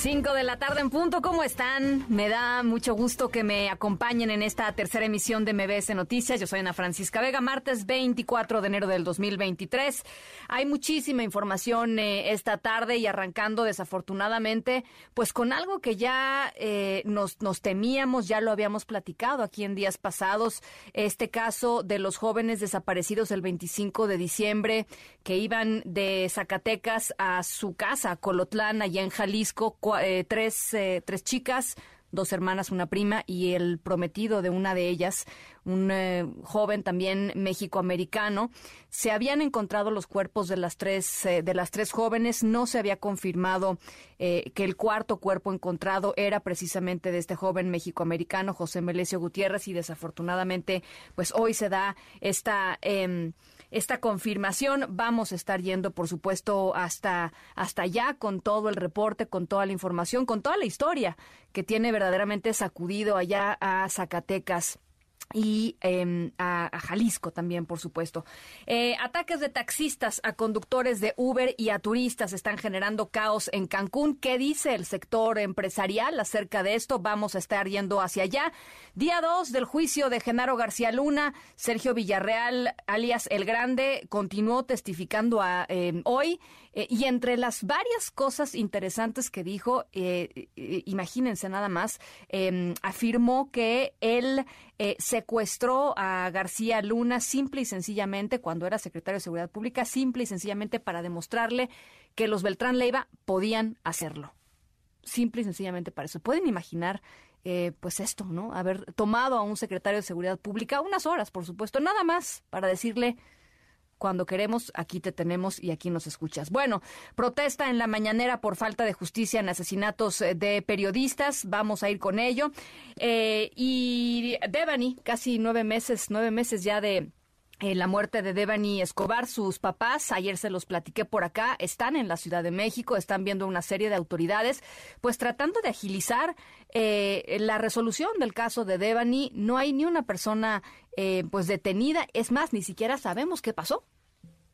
5 de la tarde en punto, ¿cómo están? Me da mucho gusto que me acompañen en esta tercera emisión de MBS Noticias. Yo soy Ana Francisca Vega, martes 24 de enero del 2023. Hay muchísima información eh, esta tarde y arrancando desafortunadamente, pues con algo que ya eh, nos, nos temíamos, ya lo habíamos platicado aquí en días pasados, este caso de los jóvenes desaparecidos el 25 de diciembre que iban de Zacatecas a su casa, Colotlán, allá en Jalisco, eh, tres, eh, tres chicas, dos hermanas, una prima y el prometido de una de ellas, un eh, joven también mexicoamericano. Se habían encontrado los cuerpos de las tres de las tres jóvenes. No se había confirmado que el cuarto cuerpo encontrado era precisamente de este joven mexicoamericano, José Melesio Gutiérrez, y desafortunadamente, pues hoy se da esta em, esta confirmación. Vamos a estar yendo, por supuesto, hasta, hasta allá con todo el reporte, con toda la información, con toda la historia que tiene verdaderamente sacudido allá a Zacatecas y em, a, Jalisco también, por supuesto. Eh, ataques de taxistas a conductores de Uber y a turistas están generando caos en Cancún. ¿Qué dice el sector empresarial acerca de esto? Vamos a estar yendo hacia allá. Día 2 del juicio de Genaro García Luna. Sergio Villarreal, alias El Grande, continuó testificando a, em, hoy. Eh, y entre las varias cosas interesantes que dijo, eh, imagínense nada más, em, afirmó que él se secuestró a García Luna simple y sencillamente cuando era secretario de Seguridad Pública, simple y sencillamente para demostrarle que los Beltrán Leiva podían hacerlo. Simple y sencillamente para eso. Pueden imaginar eh, pues esto, ¿no? Haber tomado a un secretario de Seguridad Pública unas horas, por supuesto, nada más para decirle cuando queremos, aquí te tenemos y aquí nos escuchas. Bueno, protesta en la mañanera por falta de justicia en asesinatos eh, de periodistas. Vamos a ir con ello. Eh, y Devani, casi nueve meses, nueve meses ya de eh, la muerte de Devani Escobar, sus papás, ayer se los platiqué por acá, están en la Ciudad de México, están viendo una serie de autoridades, pues tratando de agilizar la resolución del caso de Devani. No hay ni una persona pues detenida, es más, ni siquiera sabemos qué pasó.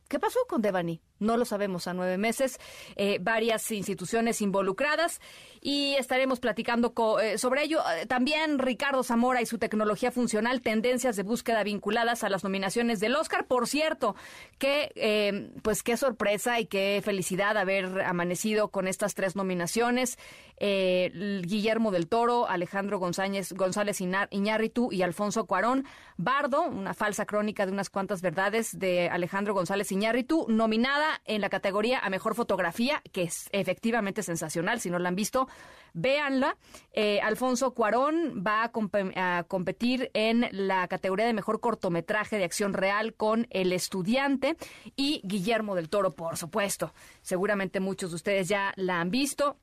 ¿Qué pasó con Devani? No lo sabemos a nueve meses. Eh, varias instituciones involucradas y estaremos platicando eh, sobre ello. Eh, también Ricardo Zamora y su tecnología funcional, tendencias de búsqueda vinculadas a las nominaciones del Oscar. Por cierto, que pues qué sorpresa y qué felicidad haber amanecido con estas tres nominaciones. Guillermo del Toro, Alejandro González, González Iñárritu y Alfonso Cuarón. Bardo, una falsa crónica de unas cuantas verdades de Alejandro González Iñárritu, nominada en la categoría a mejor fotografía, que es efectivamente sensacional. Si no la han visto, véanla. Eh, Alfonso Cuarón va a, competir en la categoría de mejor cortometraje de acción real con El Estudiante y Guillermo del Toro, por supuesto. Seguramente muchos de ustedes ya la han visto.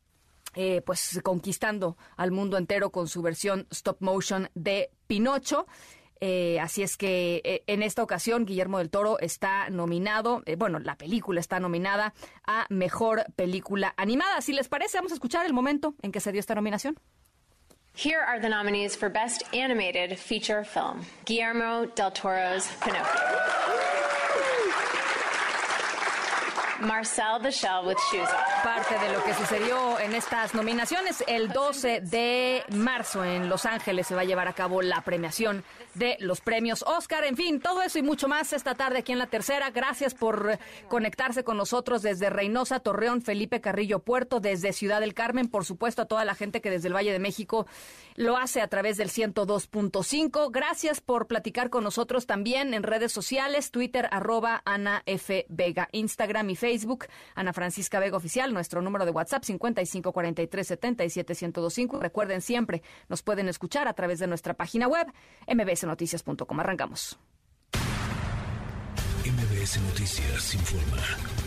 Eh, pues conquistando al mundo entero con su versión stop motion de Pinocho. Eh, así es que eh, en esta ocasión Guillermo del Toro está nominado, eh, bueno, la película está nominada a Mejor Película Animada. Si les parece, vamos a escuchar el momento en que se dio esta nominación. Here are the nominees for Best Animated Feature Film. Guillermo del Toro's Pinocchio. Marcel the Shell with Shoes Parte de lo que sucedió en estas nominaciones, el 12 de marzo en Los Ángeles se va a llevar a cabo la premiación de los premios Oscar. En fin, todo eso y mucho más esta tarde aquí en la tercera. Gracias por conectarse con nosotros desde Reynosa, Torreón, Felipe Carrillo Puerto, desde Ciudad del Carmen, por supuesto a toda la gente que desde el Valle de México lo hace a través del 102.5. Gracias por platicar con nosotros también en redes sociales, Twitter arroba Ana F. Vega, Instagram y Facebook, Ana Francisca Vega Oficial, nuestro número de WhatsApp 5543771025. Recuerden siempre, nos pueden escuchar a través de nuestra página web mbsnoticias.com. Arrancamos. MBS Noticias informa.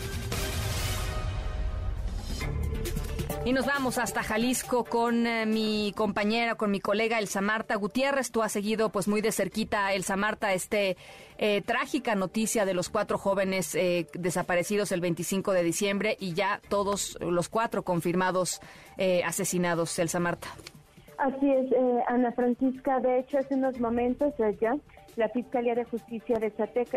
Y nos vamos hasta Jalisco con eh, mi compañera, con mi colega Elsa Marta Gutiérrez. Tú has seguido pues muy de cerquita, Elsa Marta, este eh, trágica noticia de los cuatro jóvenes eh, desaparecidos el 25 de diciembre y ya todos los cuatro confirmados asesinados, Elsa Marta. Así es, eh, Ana Francisca. De hecho, hace unos momentos ya la Fiscalía de Justicia de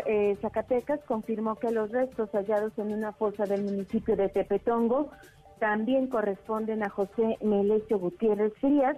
eh, Zacatecas confirmó que los restos hallados en una fosa del municipio de Tepetongo también corresponden a José Melesio Gutiérrez Frías,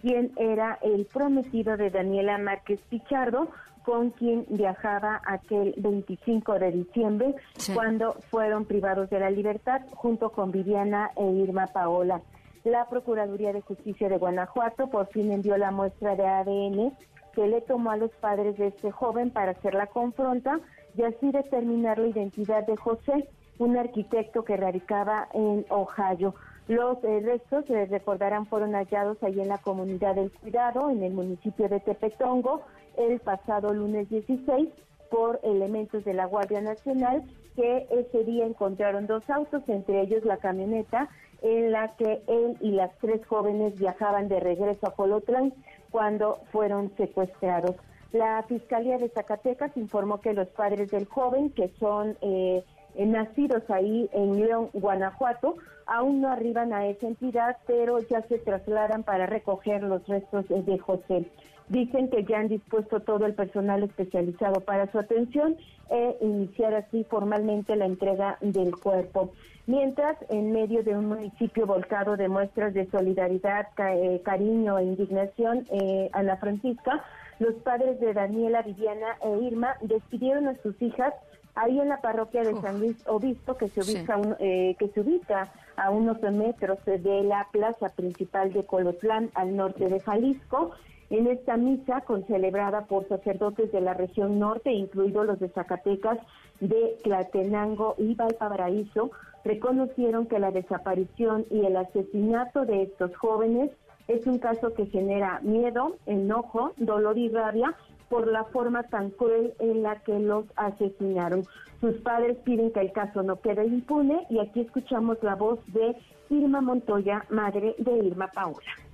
quien era el prometido de Daniela Márquez Pichardo, con quien viajaba aquel 25 de diciembre, cuando fueron privados de la libertad, junto con Viviana e Irma Paola. La Procuraduría de Justicia de Guanajuato por fin envió la muestra de ADN que le tomó a los padres de este joven para hacer la confronta y así determinar la identidad de José, un arquitecto que radicaba en Ohio. Los eh, restos, se recordarán, fueron hallados ahí en la comunidad del Cuidado, en el municipio de Tepetongo, el pasado lunes 16 por elementos de la Guardia Nacional que ese día encontraron dos autos, entre ellos la camioneta en la que él y las tres jóvenes viajaban de regreso a Colotlán cuando fueron secuestrados. La Fiscalía de Zacatecas informó que los padres del joven, que son eh, nacidos ahí en León, Guanajuato, aún no arriban a esa entidad, pero ya se trasladan para recoger los restos de José. Dicen que ya han dispuesto todo el personal especializado para su atención e iniciar así formalmente la entrega del cuerpo. Mientras, en medio de un municipio volcado de muestras de solidaridad, eh, cariño e indignación, eh, Ana Francisca, los padres de Daniela, Viviana e Irma despidieron a sus hijas ahí en la parroquia de San Luis Obispo, que se ubica, eh, que se ubica a unos metros de la plaza principal de Colotlán, al norte de Jalisco. En esta misa, con celebrada por sacerdotes de la región norte, incluidos los de Zacatecas, de Tlatenango y Valparaíso, reconocieron que la desaparición y el asesinato de estos jóvenes es un caso que genera miedo, enojo, dolor y rabia por la forma tan cruel en la que los asesinaron. Sus padres piden que el caso no quede impune y aquí escuchamos la voz de Irma Montoya, madre de Irma Paola que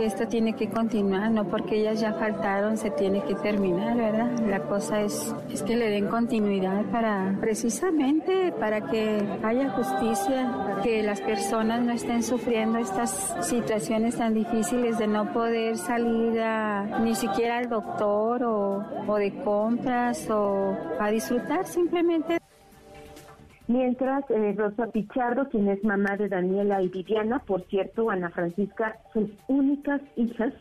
esto tiene que continuar, no porque ellas ya faltaron se tiene que terminar, ¿verdad? La cosa es, es que le den continuidad para precisamente para que haya justicia, que las personas no estén sufriendo estas situaciones tan difíciles de no poder salir a, ni siquiera al doctor o, o de compras o a disfrutar simplemente. Mientras eh, Rosa Pichardo, quien es mamá de Daniela y Viviana, por cierto, Ana Francisca, sus únicas hijas,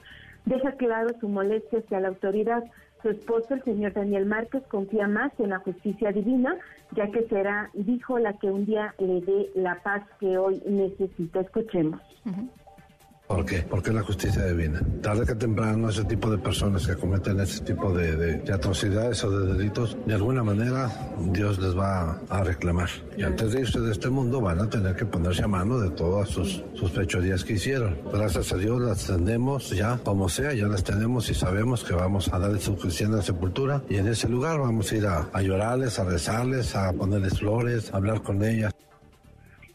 deja claro su molestia hacia la autoridad. Su esposo, el señor Daniel Márquez, confía más en la justicia divina, ya que será, dijo, la que un día le dé la paz que hoy necesita. Escuchemos. ¿Por qué? Porque la justicia divina. Tarde que temprano ese tipo de personas que cometen ese tipo de, atrocidades o de delitos, de alguna manera Dios les va a reclamar. Y antes de irse de este mundo van a tener que ponerse a mano de todas sus, sus fechorías que hicieron. Gracias a Dios las tenemos ya, como sea, ya las tenemos y sabemos que vamos a darles su cristiana sepultura y en ese lugar vamos a ir a llorarles, a rezarles, a ponerles flores, a hablar con ellas.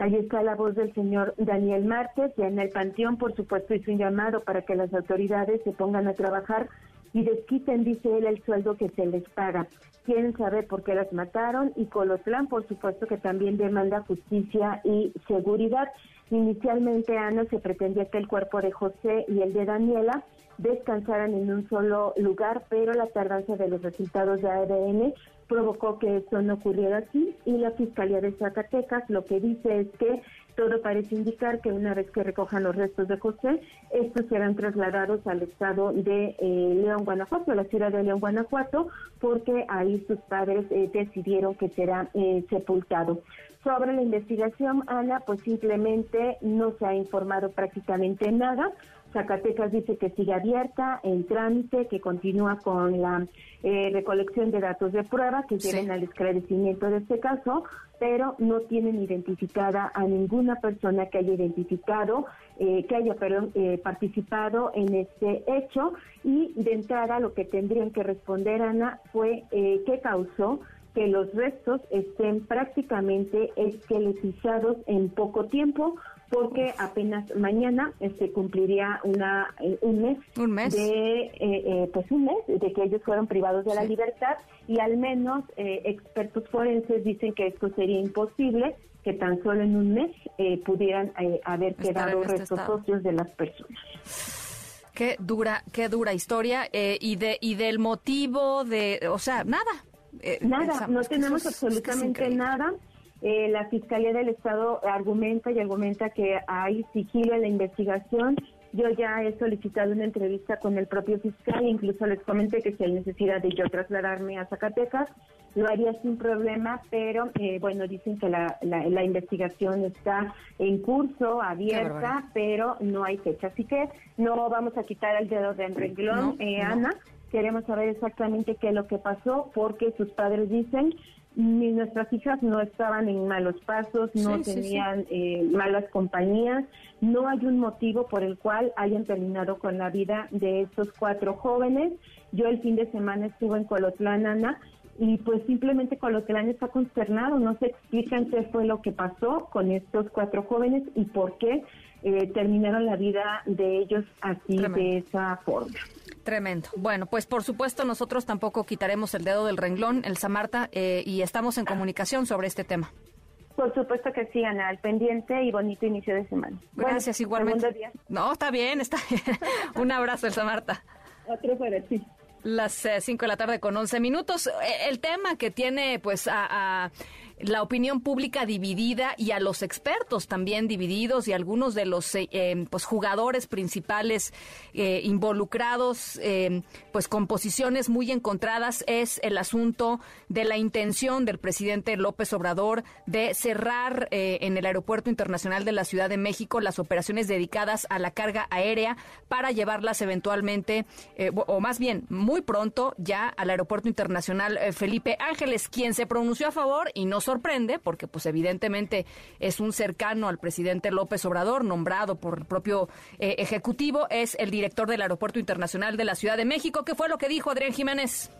Ahí está la voz del señor Daniel Márquez, ya en el panteón, por supuesto, hizo un llamado para que las autoridades se pongan a trabajar y desquiten, dice él, el sueldo que se les paga. Quieren saber por qué las mataron y Colotlán, por supuesto, que también demanda justicia y seguridad. Inicialmente, Ana, se pretendía que el cuerpo de José y el de Daniela descansaran en un solo lugar, pero la tardanza de los resultados de ADN provocó que esto no ocurriera así y la Fiscalía de Zacatecas lo que dice es que todo parece indicar que una vez que recojan los restos de José, estos serán trasladados al estado de eh, León, Guanajuato, a la ciudad de León, Guanajuato, porque ahí sus padres eh, decidieron que será eh, sepultado. Sobre la investigación, Ana, pues simplemente no se ha informado prácticamente nada. Zacatecas dice que sigue abierta, en trámite, que continúa con la eh, recolección de datos de prueba que lleven al esclarecimiento de este caso, pero no tienen identificada a ninguna persona que haya identificado, eh, que haya perdón, eh, participado en este hecho. Y de entrada lo que tendrían que responder, Ana, fue qué causó que los restos estén prácticamente esqueletizados en poco tiempo porque apenas mañana este, cumpliría una eh, un mes, ¿Un mes? de eh, eh, pues un mes de que ellos fueron privados de la libertad y al menos expertos forenses dicen que esto sería imposible que tan solo en un mes eh, pudieran eh, haber quedado este restos socios de las personas. Qué dura, qué dura historia eh, y de y del motivo de, o sea, nada. nada, no tenemos absolutamente nada. La Fiscalía del Estado argumenta y argumenta que hay sigilo en la investigación yo ya he solicitado una entrevista con el propio fiscal, incluso les comenté que si hay necesidad de yo trasladarme a Zacatecas, lo haría sin problema, pero eh, bueno, dicen que la, la, investigación está en curso, abierta, pero no hay fecha. Así que no vamos a quitar el dedo del renglón, eh, Ana. Queremos saber exactamente qué es lo que pasó, porque sus padres dicen ni nuestras hijas no estaban en malos pasos, no tenían Eh, malas compañías, no hay un motivo por el cual hayan terminado con la vida de estos cuatro jóvenes. Yo el fin de semana estuve en Colotlán, Ana, y pues simplemente Colotlán está consternado, no se explican qué fue lo que pasó con estos cuatro jóvenes y por qué eh, terminaron la vida de ellos así, de esa forma. Tremendo. Bueno, pues por supuesto nosotros tampoco quitaremos el dedo del renglón, el Samarta, eh, y estamos en comunicación sobre este tema. Por supuesto que sí, Ana, al pendiente y bonito inicio de semana. Gracias, igualmente. No, está bien, está bien. Un abrazo, Elsa Marta. Otro para ti. Las 5 eh, de la tarde con 11 minutos. El tema que tiene pues a la opinión pública dividida y a los expertos también divididos y algunos de los eh, eh, pues jugadores principales eh, involucrados pues con posiciones muy encontradas es el asunto de la intención del presidente López Obrador de cerrar en el aeropuerto internacional de la Ciudad de México las operaciones dedicadas a la carga aérea para llevarlas eventualmente o más bien muy pronto ya al aeropuerto internacional Felipe Ángeles quien se pronunció a favor y no sorprende porque pues evidentemente es un cercano al presidente López Obrador, nombrado por el propio eh, Ejecutivo, es el director del Aeropuerto Internacional de la Ciudad de México. ¿Qué fue lo que dijo Adrián Jiménez?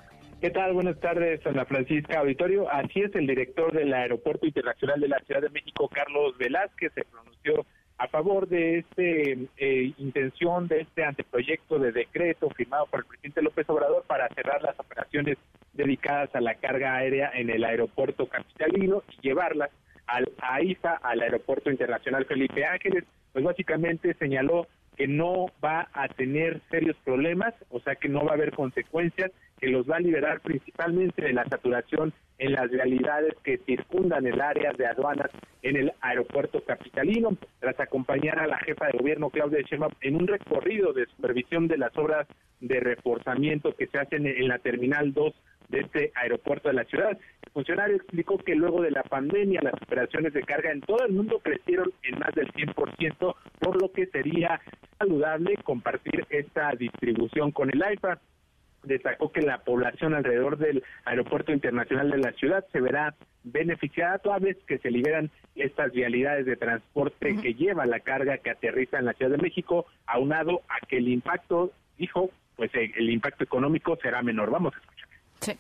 ¿Qué tal? Buenas tardes, Ana Francisca Auditorio. Así es, el director del Aeropuerto Internacional de la Ciudad de México, Carlos Velázquez, se pronunció a favor de esta eh, intención, de este anteproyecto de decreto firmado por el presidente López Obrador para cerrar las operaciones dedicadas a la carga aérea en el aeropuerto capitalino y llevarlas al AIFA, al Aeropuerto Internacional Felipe Ángeles, pues básicamente señaló que no va a tener serios problemas, o sea que no va a haber consecuencias, que los va a liberar principalmente de la saturación en las realidades que circundan el área de aduanas en el aeropuerto capitalino, tras acompañar a la jefa de gobierno Claudia Sheinbaum en un recorrido de supervisión de las obras de reforzamiento que se hacen en la terminal 2 de este aeropuerto de la ciudad. El funcionario explicó que luego de la pandemia las operaciones de carga en todo el mundo crecieron en más del 100%, por lo que sería saludable compartir esta distribución con el AIFA destacó que la población alrededor del aeropuerto internacional de la ciudad se verá beneficiada toda vez que se liberan estas vialidades de transporte que lleva la carga que aterriza en la Ciudad de México, aunado a que el impacto, dijo, pues el impacto económico será menor. Vamos a escuchar. Sí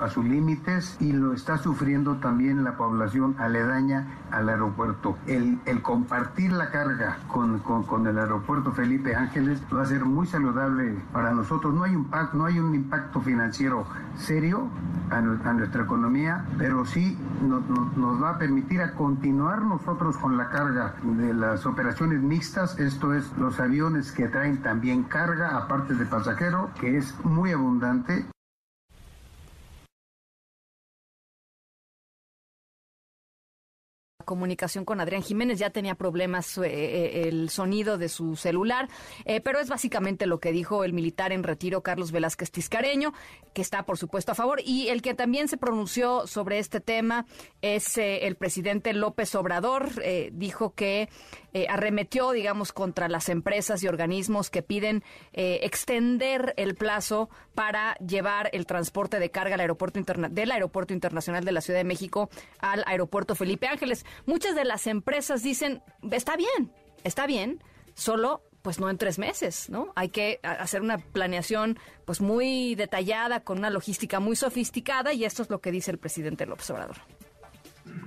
a sus límites y lo está sufriendo también la población aledaña al aeropuerto. El, el compartir la carga con, con, el aeropuerto Felipe Ángeles va a ser muy saludable para nosotros. No hay, impacto, no hay un impacto financiero serio a, nuestra economía, pero sí nos, nos, va a permitir a continuar nosotros con la carga de las operaciones mixtas, esto es los aviones que traen también carga aparte de pasajero, que es muy abundante. Comunicación con Adrián Jiménez. Ya tenía problemas eh, eh, el sonido de su celular, eh, pero es básicamente lo que dijo el militar en retiro Carlos Velázquez Tiscareño, que está, por supuesto, a favor. Y el que también se pronunció sobre este tema es el presidente López Obrador. dijo que arremetió, digamos, contra las empresas y organismos que piden extender el plazo para llevar el transporte de carga al aeropuerto del Aeropuerto Internacional de la Ciudad de México al Aeropuerto Felipe Ángeles muchas de las empresas dicen, está bien, está bien, solo pues no en tres meses, ¿no? Hay que hacer una planeación pues muy detallada, con una logística muy sofisticada y esto es lo que dice el presidente López Obrador.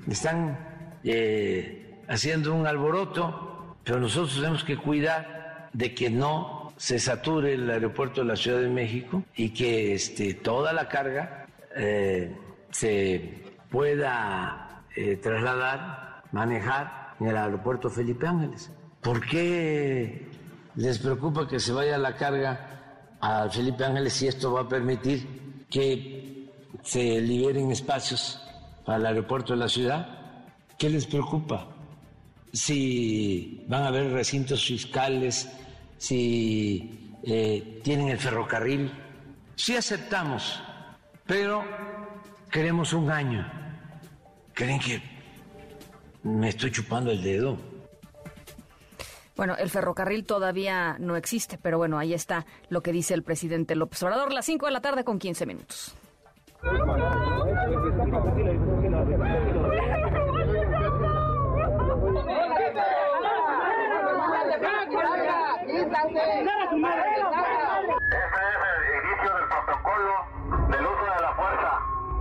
Están eh, haciendo un alboroto, pero nosotros tenemos que cuidar de que no se sature el aeropuerto de la Ciudad de México y que este, toda la carga eh, se pueda eh, trasladar, manejar en el aeropuerto Felipe Ángeles. ¿Por qué les preocupa que se vaya la carga al Felipe Ángeles si esto va a permitir que se liberen espacios para el aeropuerto de la ciudad? ¿Qué les preocupa? Si van a haber recintos fiscales, si eh, tienen el ferrocarril, sí aceptamos, pero queremos un año. ¿Creen que me estoy chupando el dedo? Bueno, el ferrocarril todavía no existe, pero bueno, ahí está lo que dice el presidente López Obrador, las 5 de la tarde con 15 minutos.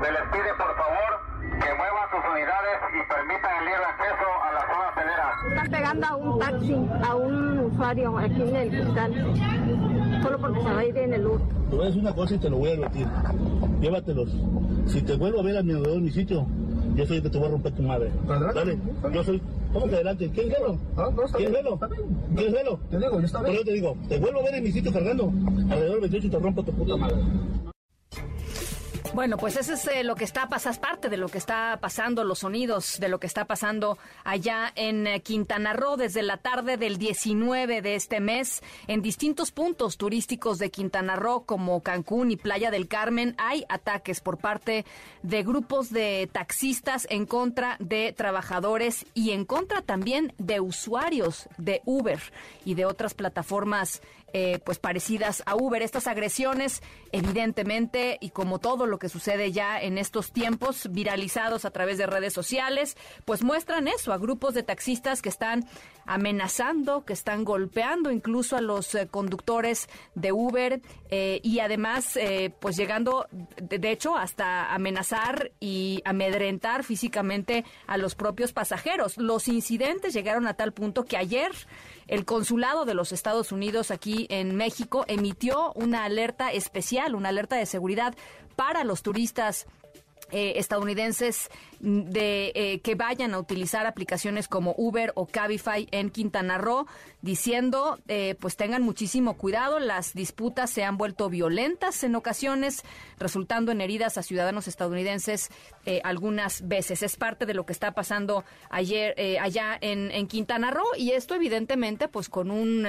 Se les pide por favor sus unidades y permitan el libre acceso a la zona celera. Están pegando a un taxi, a un usuario aquí en el fiscal, solo porque se va a ir en el luz. Te voy a decir una cosa y te lo voy a advertir. Llévatelos. Si te vuelvo a ver a mi alrededor, mi sitio, yo soy el que te voy a romper tu madre. Dale, yo soy. ¿Cómo que adelante? ¿Quién velo? ¿Quién velo? ¿Quién velo? Te digo, yo está bien. Pero yo te digo, te vuelvo a ver en mi sitio cargando alrededor 28 y te rompo tu puta madre. Bueno, pues eso es eh, lo que está pasando, parte de lo que está pasando, los sonidos de lo que está pasando allá en eh, Quintana Roo desde la tarde del 19 de este mes. En distintos puntos turísticos de Quintana Roo, como Cancún y Playa del Carmen, hay ataques por parte de grupos de taxistas en contra de trabajadores y en contra también de usuarios de Uber y de otras plataformas eh, pues parecidas a Uber. Estas agresiones, evidentemente, y como todo lo que sucede ya en estos tiempos, viralizados a través de redes sociales, pues muestran eso, a grupos de taxistas que están amenazando, que están golpeando incluso a los eh, conductores de Uber eh, y además, pues llegando, de, hecho, hasta amenazar y amedrentar físicamente a los propios pasajeros. Los incidentes llegaron a tal punto que ayer el consulado de los Estados Unidos aquí en México emitió una alerta especial, una alerta de seguridad para los turistas eh, estadounidenses de eh, que vayan a utilizar aplicaciones como Uber o Cabify en Quintana Roo, diciendo eh, pues tengan muchísimo cuidado, las disputas se han vuelto violentas en ocasiones, resultando en heridas a ciudadanos estadounidenses algunas veces. Es parte de lo que está pasando ayer allá en, en, Quintana Roo y esto evidentemente pues con un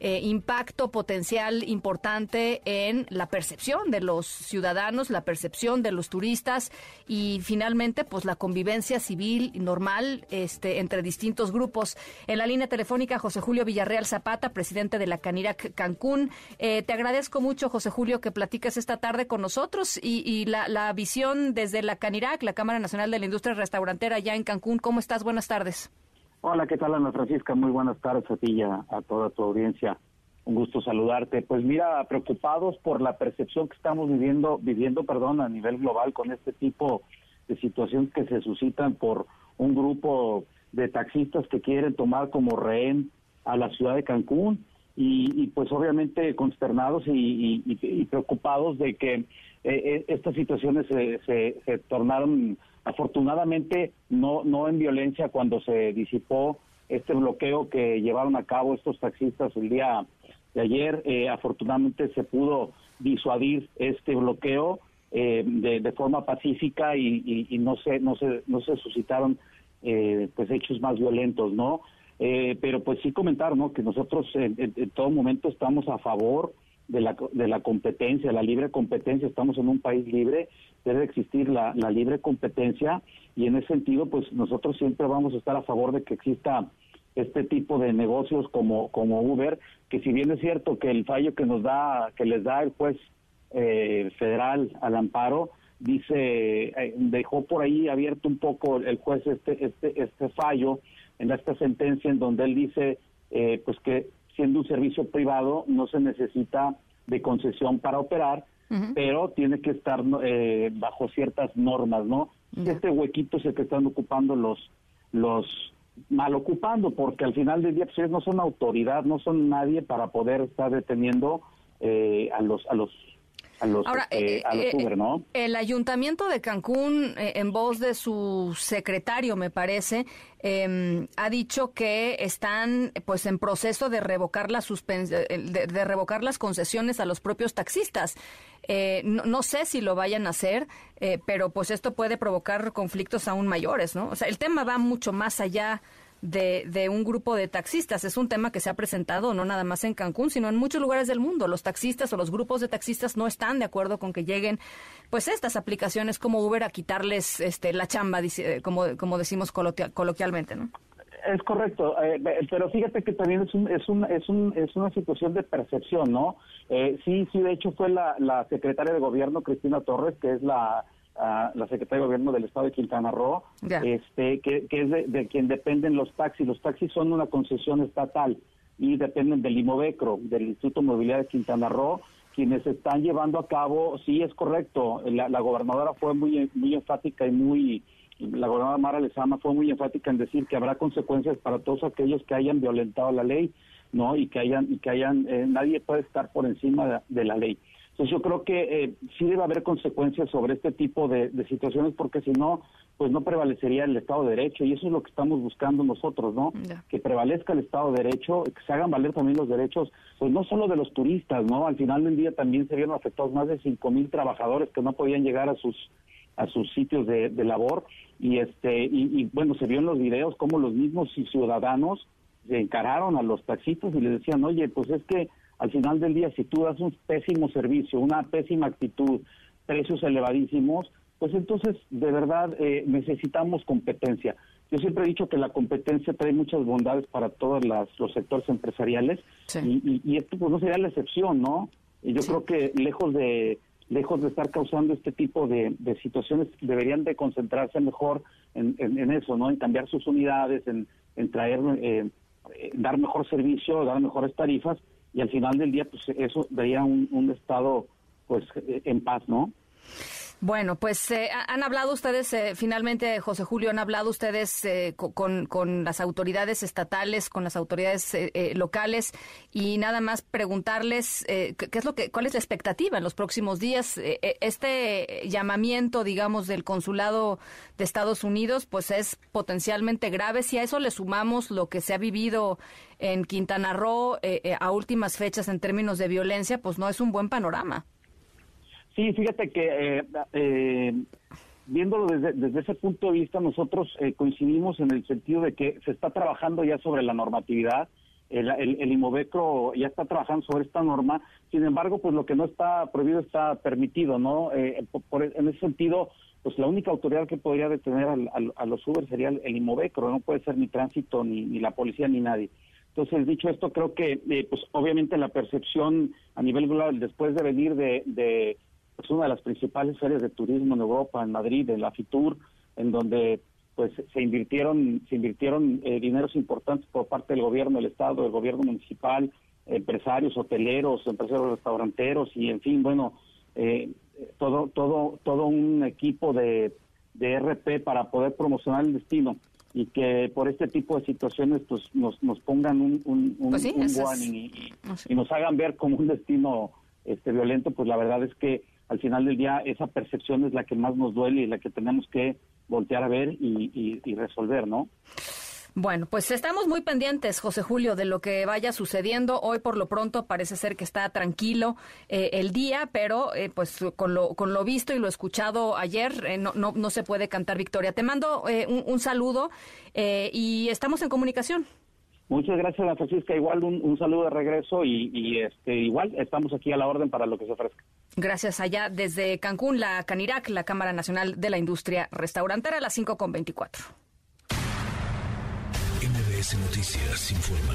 impacto potencial importante en la percepción de los ciudadanos, la percepción de los turistas y finalmente pues la convivencia civil normal este, entre distintos grupos. En la línea telefónica, José Julio Villarreal Zapata, presidente de la Canirac Cancún. Eh, te agradezco mucho, José Julio, que platiques esta tarde con nosotros y, la, visión desde la Canirac, la Cámara Nacional de la Industria Restaurantera, allá en Cancún. ¿Cómo estás? Buenas tardes. Hola, ¿qué tal, Ana Francisca? Muy buenas tardes a ti y a, a toda tu audiencia. Un gusto saludarte. Pues mira, preocupados por la percepción que estamos viviendo, viviendo, perdón, a nivel global con este tipo de situaciones que se suscitan por un grupo de taxistas que quieren tomar como rehén a la ciudad de Cancún y, pues obviamente consternados y, preocupados de que eh, eh, estas situaciones se, se, tornaron afortunadamente no no en violencia cuando se disipó este bloqueo que llevaron a cabo estos taxistas el día de ayer. Eh, afortunadamente se pudo disuadir este bloqueo eh, de, forma pacífica y, no se no se no se suscitaron eh, pues hechos más violentos no eh, pero pues sí comentar no que nosotros en, todo momento estamos a favor de la de la competencia la libre competencia. Estamos en un país libre debe existir la, la libre competencia. Y en ese sentido pues nosotros siempre vamos a estar a favor de que exista este tipo de negocios como como Uber que si bien es cierto que el fallo que nos da que les da el juez eh, federal al amparo dice eh, dejó por ahí abierto un poco el juez este este este fallo en esta sentencia en donde él dice eh, pues que siendo un servicio privado no se necesita de concesión para operar pero tiene que estar eh, bajo ciertas normas no este huequito es el que están ocupando los los mal ocupando porque al final del día pues no son autoridad no son nadie para poder estar deteniendo a los a los a los, Ahora, este, eh, a los eh, Uber, ¿no? El ayuntamiento de Cancún, eh, en voz de su secretario, me parece, eh, ha dicho que están pues en proceso de revocar la suspen- eh, de, de revocar las concesiones a los propios taxistas. Eh, no, no sé si lo vayan a hacer, pero pues esto puede provocar conflictos aún mayores, ¿no? O sea, el tema va mucho más allá de, de un grupo de taxistas. Es un tema que se ha presentado no nada más en Cancún, sino en muchos lugares del mundo. Los taxistas o los grupos de taxistas no están de acuerdo con que lleguen pues estas aplicaciones como Uber a quitarles este la chamba, como, como decimos coloquia- coloquialmente, ¿no? Es correcto, eh, eh, pero fíjate que también es, un, es, un, es, un, es una situación de percepción, ¿no? Eh, sí, sí, de hecho fue la, la secretaria de gobierno, Cristina Torres, que es la, ah, la secretaria de gobierno del estado de Quintana Roo, este, que, que es de, de quien dependen los taxis. Los taxis son una concesión estatal y dependen del IMOVECRO, del Instituto de Movilidad de Quintana Roo, quienes están llevando a cabo, sí es correcto, la, la gobernadora fue muy, muy enfática y muy, la gobernadora Mara Lezama fue muy enfática en decir que habrá consecuencias para todos aquellos que hayan violentado la ley, ¿no? Y que hayan, y que hayan, eh, nadie puede estar por encima de, de la ley. Entonces yo creo que eh, sí debe haber consecuencias sobre este tipo de, de situaciones porque si no, pues no prevalecería el Estado de Derecho y eso es lo que estamos buscando nosotros, ¿no? Que prevalezca el Estado de Derecho, que se hagan valer también los derechos, pues no solo de los turistas, ¿no? Al final del día también se vieron afectados más de cinco mil trabajadores que no podían llegar a sus a sus sitios de, de labor y este y, y, bueno se vio en los videos cómo los mismos ciudadanos se encararon a los taxistas y les decían oye pues es que al final del día si tú das un pésimo servicio una pésima actitud precios elevadísimos pues entonces de verdad eh, necesitamos competencia. Yo siempre he dicho que la competencia trae muchas bondades para todos las, los sectores empresariales y, y, y esto pues no sería la excepción no y yo creo que lejos de lejos de estar causando este tipo de, de situaciones, deberían de concentrarse mejor en, en, en, eso, ¿no? En cambiar sus unidades, en, en traer, eh, dar mejor servicio, dar mejores tarifas y al final del día, pues eso daría un, un estado, pues, en paz, ¿no? Bueno, pues eh, han hablado ustedes, eh, finalmente, José Julio, han hablado ustedes eh, con, con, las autoridades estatales, con las autoridades locales y nada más preguntarles qué, qué, es lo que, cuál es la expectativa en los próximos días. este llamamiento, digamos, del consulado de Estados Unidos, pues es potencialmente grave. Si a eso le sumamos lo que se ha vivido en Quintana Roo a últimas fechas en términos de violencia, pues no es un buen panorama. Sí, fíjate que eh, eh, viéndolo desde, desde, ese punto de vista, nosotros eh, coincidimos en el sentido de que se está trabajando ya sobre la normatividad, el, el, el IMOVECRO ya está trabajando sobre esta norma, sin embargo, pues lo que no está prohibido está permitido, ¿no? Por, por, en ese sentido, pues la única autoridad que podría detener al, a los Uber sería el, el IMOVECRO, no puede ser ni tránsito, ni, ni la policía, ni nadie. Entonces, dicho esto, creo que, eh, pues obviamente la percepción a nivel global, después de venir de pues una de las principales ferias de turismo en Europa, en Madrid, en la FITUR, en donde pues se invirtieron se invirtieron eh, dineros importantes por parte del gobierno del estado, del gobierno municipal, empresarios hoteleros, empresarios restauranteros y en fin, bueno, eh, todo todo todo un equipo de, de RP para poder promocionar el destino y que por este tipo de situaciones pues nos, nos pongan un, un, un, pues sí, un warning y, y, y nos hagan ver como un destino este violento, pues la verdad es que al final del día esa percepción es la que más nos duele y la que tenemos que voltear a ver y, resolver, ¿no? Bueno, pues estamos muy pendientes, José Julio, de lo que vaya sucediendo. Hoy, por lo pronto, parece ser que está tranquilo eh, el día, pero eh, pues con lo, con lo visto y lo escuchado ayer, eh, no, no, no, se puede cantar victoria. Te mando un, un, saludo y estamos en comunicación. Muchas gracias, Ana Francisca. Igual un, un saludo de regreso y, y, este igual estamos aquí a la orden para lo que se ofrezca. Gracias allá desde Cancún, la Canirac, la Cámara Nacional de la Industria Restaurantera, a las 5 con 24. MBS Noticias informa.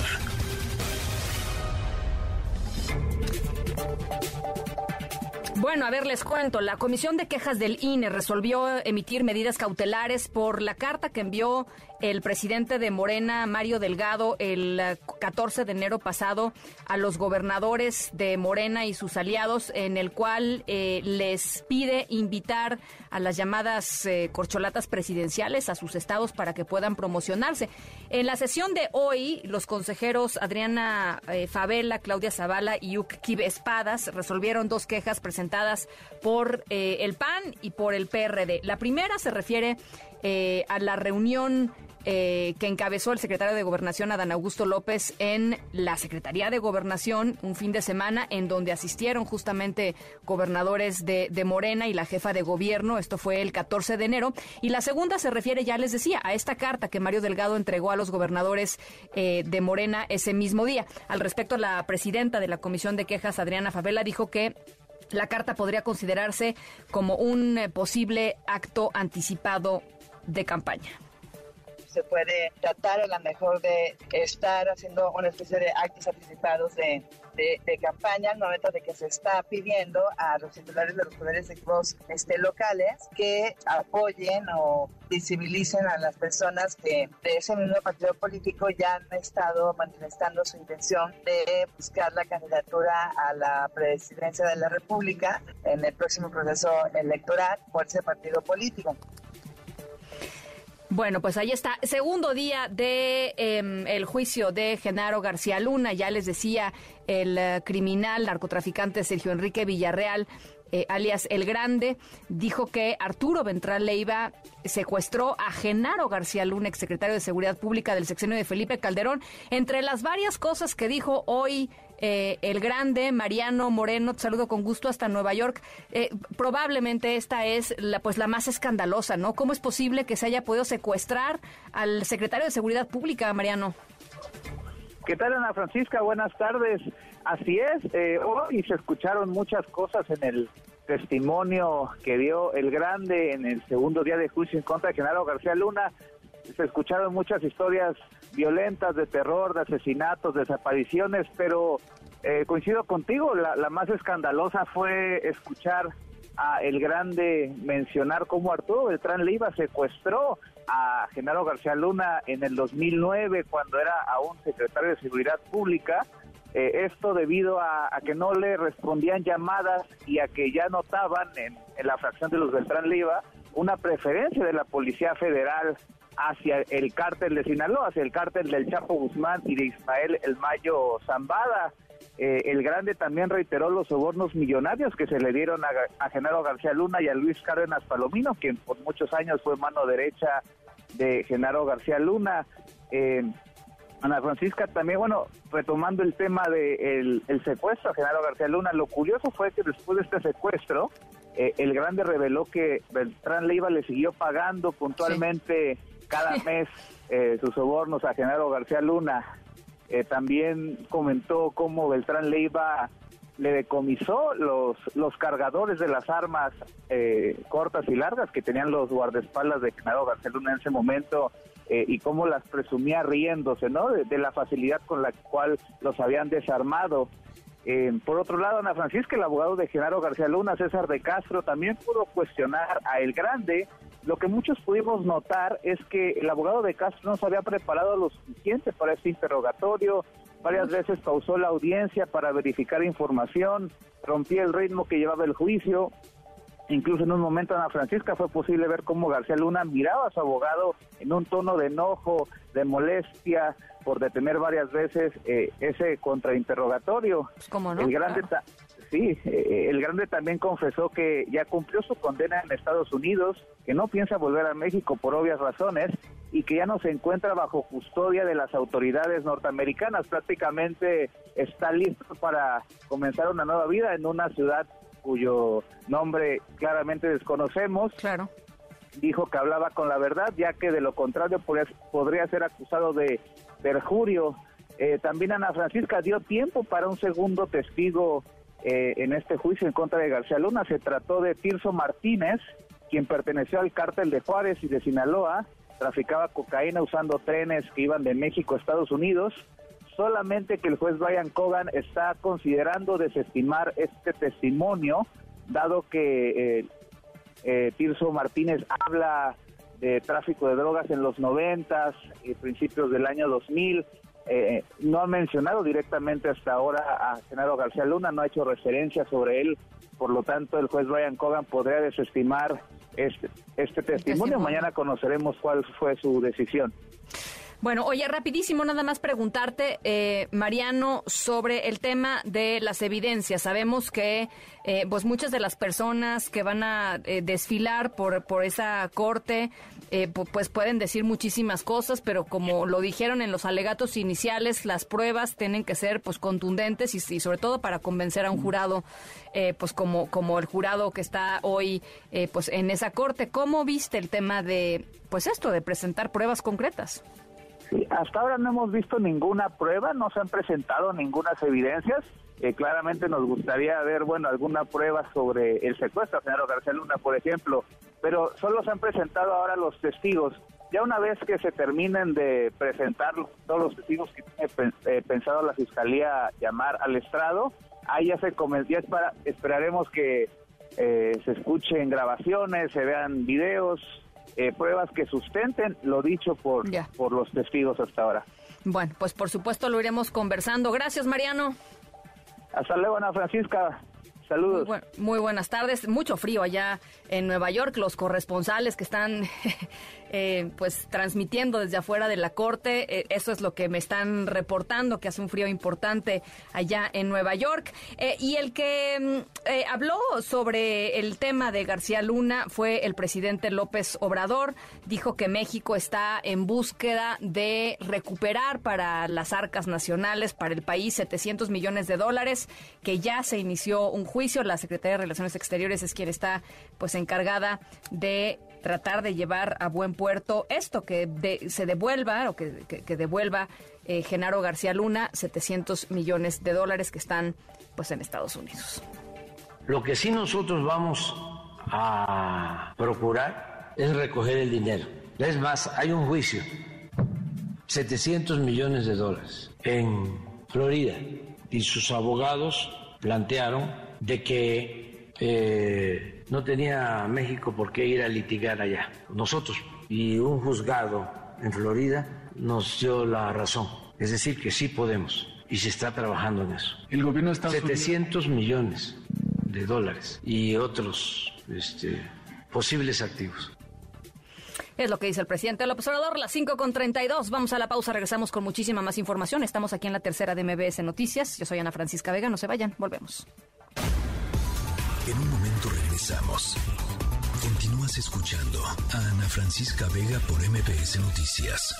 Bueno, a ver, les cuento. La Comisión de Quejas del INE resolvió emitir medidas cautelares por la carta que envió el presidente de Morena, Mario Delgado, el 14 de enero pasado a los gobernadores de Morena y sus aliados, en el cual eh, les pide invitar a las llamadas eh, corcholatas presidenciales a sus estados para que puedan promocionarse. En la sesión de hoy, los consejeros Adriana eh, Favela, Claudia Zavala y Uki Espadas resolvieron dos quejas presentadas por eh, el PAN y por el PRD. La primera se refiere eh, a la reunión eh, que encabezó el secretario de Gobernación, Adán Augusto López, en la Secretaría de Gobernación un fin de semana en donde asistieron justamente gobernadores de, Morena y la jefa de gobierno. Esto fue el 14 de enero. Y la segunda se refiere, ya les decía, a esta carta que Mario Delgado entregó a los gobernadores eh, de Morena ese mismo día. Al respecto, la presidenta de la Comisión de Quejas, Adriana Favela, dijo que la carta podría considerarse como un eh, posible acto anticipado de campaña se puede tratar a lo mejor de estar haciendo una especie de actos anticipados de, de, campaña al momento de que se está pidiendo a los titulares de los poderes ejecutivos este, locales que apoyen o visibilicen a las personas que de ese mismo partido político ya han estado manifestando su intención de buscar la candidatura a la presidencia de la República en el próximo proceso electoral por ese partido político. Bueno, pues ahí está. Segundo día de em, el juicio de Genaro García Luna. Ya les decía el eh, criminal narcotraficante Sergio Enrique Villarreal. Eh, alias El Grande, dijo que Arturo Ventral Leiva secuestró a Genaro García Luna, exsecretario de Seguridad Pública del sexenio de Felipe Calderón. Entre las varias cosas que dijo hoy eh, el grande Mariano Moreno, te saludo con gusto hasta Nueva York. Eh, probablemente esta es la, pues la más escandalosa, ¿no? ¿Cómo es posible que se haya podido secuestrar al secretario de Seguridad Pública, Mariano? ¿Qué tal, Ana Francisca? Buenas tardes. Así es, eh, hoy se escucharon muchas cosas en el testimonio que dio el grande en el segundo día de juicio en contra de Genaro García Luna. Se escucharon muchas historias violentas, de terror, de asesinatos, desapariciones, pero eh, coincido contigo, la, más escandalosa fue escuchar a El Grande mencionar cómo Arturo Beltrán Leiva secuestró a Genaro García Luna en el 2009 cuando era aún secretario de Seguridad Pública. Eh, esto debido a, que no le respondían llamadas y a que ya notaban en, en la fracción de los Beltrán Leiva una preferencia de la Policía Federal hacia el cártel de Sinaloa, hacia el cártel del Chapo Guzmán y de Ismael El Mayo Zambada. Eh, el Grande también reiteró los sobornos millonarios que se le dieron a, Genaro García Luna y a Luis Cárdenas Palomino, quien por muchos años fue mano derecha de Genaro García Luna. Eh, Ana Francisca también, bueno, retomando el tema del de el secuestro a Genaro García Luna, lo curioso fue que después de este secuestro, eh, el Grande reveló que Beltrán Leiva le siguió pagando puntualmente cada mes eh, sus sobornos a Genaro García Luna. Eh, también comentó cómo Beltrán Leiva le decomisó los, los cargadores de las armas eh, cortas y largas que tenían los guardaespaldas de Genaro García Luna en ese momento y cómo las presumía riéndose, ¿no? De, la facilidad con la cual los habían desarmado. Por otro lado, Ana Francisca, el abogado de Genaro García Luna, César de Castro, también pudo cuestionar a El Grande. Lo que muchos pudimos notar es que el abogado de Castro no se había preparado lo suficiente para este interrogatorio, varias veces pausó la audiencia para verificar información, rompía el ritmo que llevaba el juicio, Incluso en un momento, Ana Francisca, fue posible ver cómo García Luna miraba a su abogado en un tono de enojo, de molestia, por detener varias veces eh, ese contrainterrogatorio. Pues, ¿Cómo no? El grande, sí, eh, el grande también confesó que ya cumplió su condena en Estados Unidos, que no piensa volver a México por obvias razones y que ya no se encuentra bajo custodia de las autoridades norteamericanas. Prácticamente está listo para comenzar una nueva vida en una ciudad cuyo nombre claramente desconocemos. Claro. Dijo que hablaba con la verdad, ya que de lo contrario podría, ser acusado de perjurio. Eh, también Ana Francisca dio tiempo para un segundo testigo eh, en este juicio en contra de García Luna. Se trató de Tirso Martínez, quien perteneció al cártel de Juárez y de Sinaloa, traficaba cocaína usando trenes que iban de México a Estados Unidos. Solamente que el juez Brian Cogan está considerando desestimar este testimonio, dado que eh, eh, Tirso Martínez habla de tráfico de drogas en los noventas y principios del año 2000, eh, no ha mencionado directamente hasta ahora a Genaro García Luna, no ha hecho referencia sobre él, por lo tanto el juez Brian Cogan podría desestimar este, este testimonio. Mañana conoceremos cuál fue su decisión. Bueno, oye, rapidísimo, nada más preguntarte, eh, Mariano, sobre el tema de las evidencias. Sabemos que eh, pues muchas de las personas que van a eh, desfilar por, por esa corte, pues pueden decir muchísimas cosas, pero como lo dijeron en los alegatos iniciales, las pruebas tienen que ser pues contundentes y, y sobre todo para convencer a un jurado, pues como, como el jurado que está hoy pues en esa corte. ¿Cómo viste el tema de, pues esto, de presentar pruebas concretas? Sí, hasta ahora no hemos visto ninguna prueba, no se han presentado ninguna evidencias. Eh, claramente nos gustaría ver, bueno, alguna prueba sobre el secuestro a señor García Luna, por ejemplo, pero solo se han presentado ahora los testigos. Ya una vez que se terminen de presentar todos los testigos que tiene eh, pensado la Fiscalía llamar al estrado, ahí ya se ya esperaremos que eh, se escuchen grabaciones, se vean videos, eh, pruebas que sustenten lo dicho por, por los testigos hasta ahora. Bueno, pues por supuesto lo iremos conversando. Gracias, Mariano. Hasta luego, Ana Francisca. Saludos. Muy, buenas tardes. Mucho frío allá en Nueva York. Los corresponsales que están eh, pues transmitiendo desde afuera de la corte, eh, eso es lo que me están reportando, que hace un frío importante allá en Nueva York. Eh, y el que mm, habló sobre el tema de García Luna fue el presidente López Obrador. Dijo que México está en búsqueda de recuperar para las arcas nacionales, para el país, 700 millones de dólares, que ya se inició un juicio la Secretaría de Relaciones Exteriores es quien está pues encargada de tratar de llevar a buen puerto esto, que se devuelva o que, devuelva eh, Genaro García Luna 700 millones de dólares que están pues en Estados Unidos. Lo que sí nosotros vamos a procurar es recoger el dinero. Es más, hay un juicio, 700 millones de dólares en Florida y sus abogados plantearon de que eh, no tenía México por qué ir a litigar allá. Nosotros y un juzgado en Florida nos dio la razón. Es decir, que sí podemos y se está trabajando en eso. El gobierno está 700 millones de dólares y otros este, posibles activos. Es lo que dice el presidente López Obrador, las 5 con 32. Vamos a la pausa, regresamos con muchísima más información. Estamos aquí en la tercera de MBS Noticias. Yo soy Ana Francisca Vega, no se vayan, volvemos. En un momento Continúas escuchando a Ana Francisca Vega por MBS Noticias.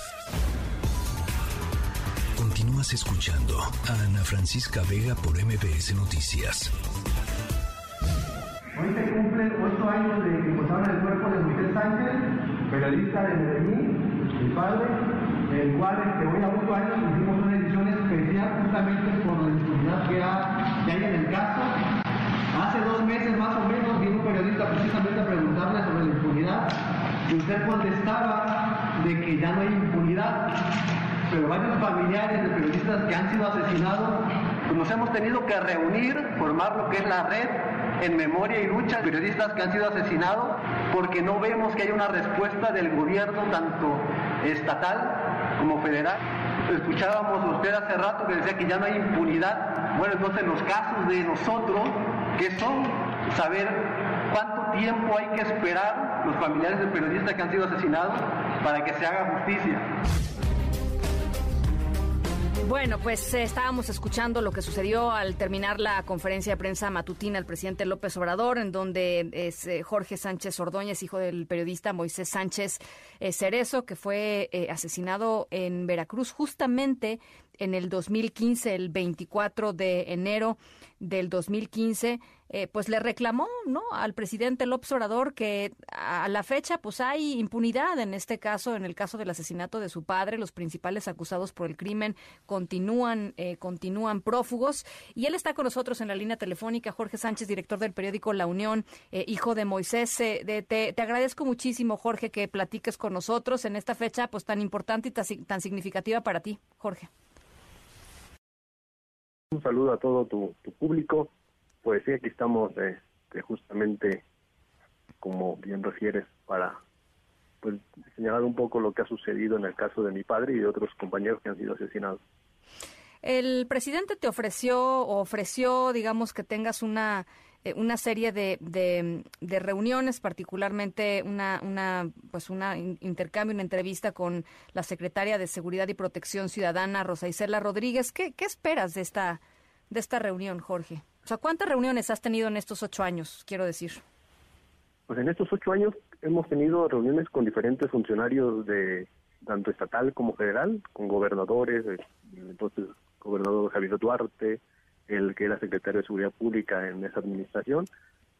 Continúas escuchando a Ana Francisca Vega por MBS Noticias. Hoy se cumplen ocho años de que encontraron el cuerpo de Miguel Sánchez, periodista de Medellín, mi padre, el cual este, hoy a ocho años hicimos una edición especial justamente por la impunidad que, que hay en el caso Hace dos meses más o menos vino un periodista precisamente a preguntarle sobre la impunidad y usted contestaba de que ya no hay impunidad, pero varios familiares de periodistas que han sido asesinados, nos hemos tenido que reunir, formar lo que es la red en memoria y lucha de periodistas que han sido asesinados, porque no vemos que haya una respuesta del gobierno, tanto estatal como federal. Escuchábamos usted hace rato que decía que ya no hay impunidad. Bueno, entonces los casos de nosotros que son saber cuánto tiempo hay que esperar los familiares de periodistas que han sido asesinados para que se haga justicia. Bueno, pues eh, estábamos escuchando lo que sucedió al terminar la conferencia de prensa matutina del presidente López Obrador, en donde es eh, Jorge Sánchez Ordóñez, hijo del periodista Moisés Sánchez eh, Cerezo, que fue asesinado en Veracruz justamente en el 2015, el 24 de enero del 2015, eh, pues le reclamó ¿no? al presidente López Obrador que a la fecha pues hay impunidad en este caso, en el caso del asesinato de su padre, los principales acusados por el crimen continúan, eh, continúan prófugos y él está con nosotros en la línea telefónica, Jorge Sánchez, director del periódico La Unión, eh, hijo de Moisés. te, te, agradezco muchísimo, Jorge, que platiques con nosotros en esta fecha pues tan importante y tan significativa para ti, Jorge. Un saludo a todo tu, público. Pues sí, aquí estamos eh, justamente, como bien refieres, para pues señalar un poco lo que ha sucedido en el caso de mi padre y de otros compañeros que han sido asesinados. El presidente te ofreció, ofreció, digamos, que tengas una eh, una serie de, de, reuniones, particularmente una, una, pues una intercambio, una entrevista con la secretaria de Seguridad y Protección Ciudadana, Rosa Isela Rodríguez. ¿Qué, qué esperas de esta, de esta reunión, Jorge? O sea, ¿cuántas reuniones has tenido en estos ocho años, quiero decir? Pues en estos ocho años hemos tenido reuniones con diferentes funcionarios de tanto estatal como federal, con gobernadores, entonces gobernador Javier Duarte, el que era secretario de Seguridad Pública en esa administración,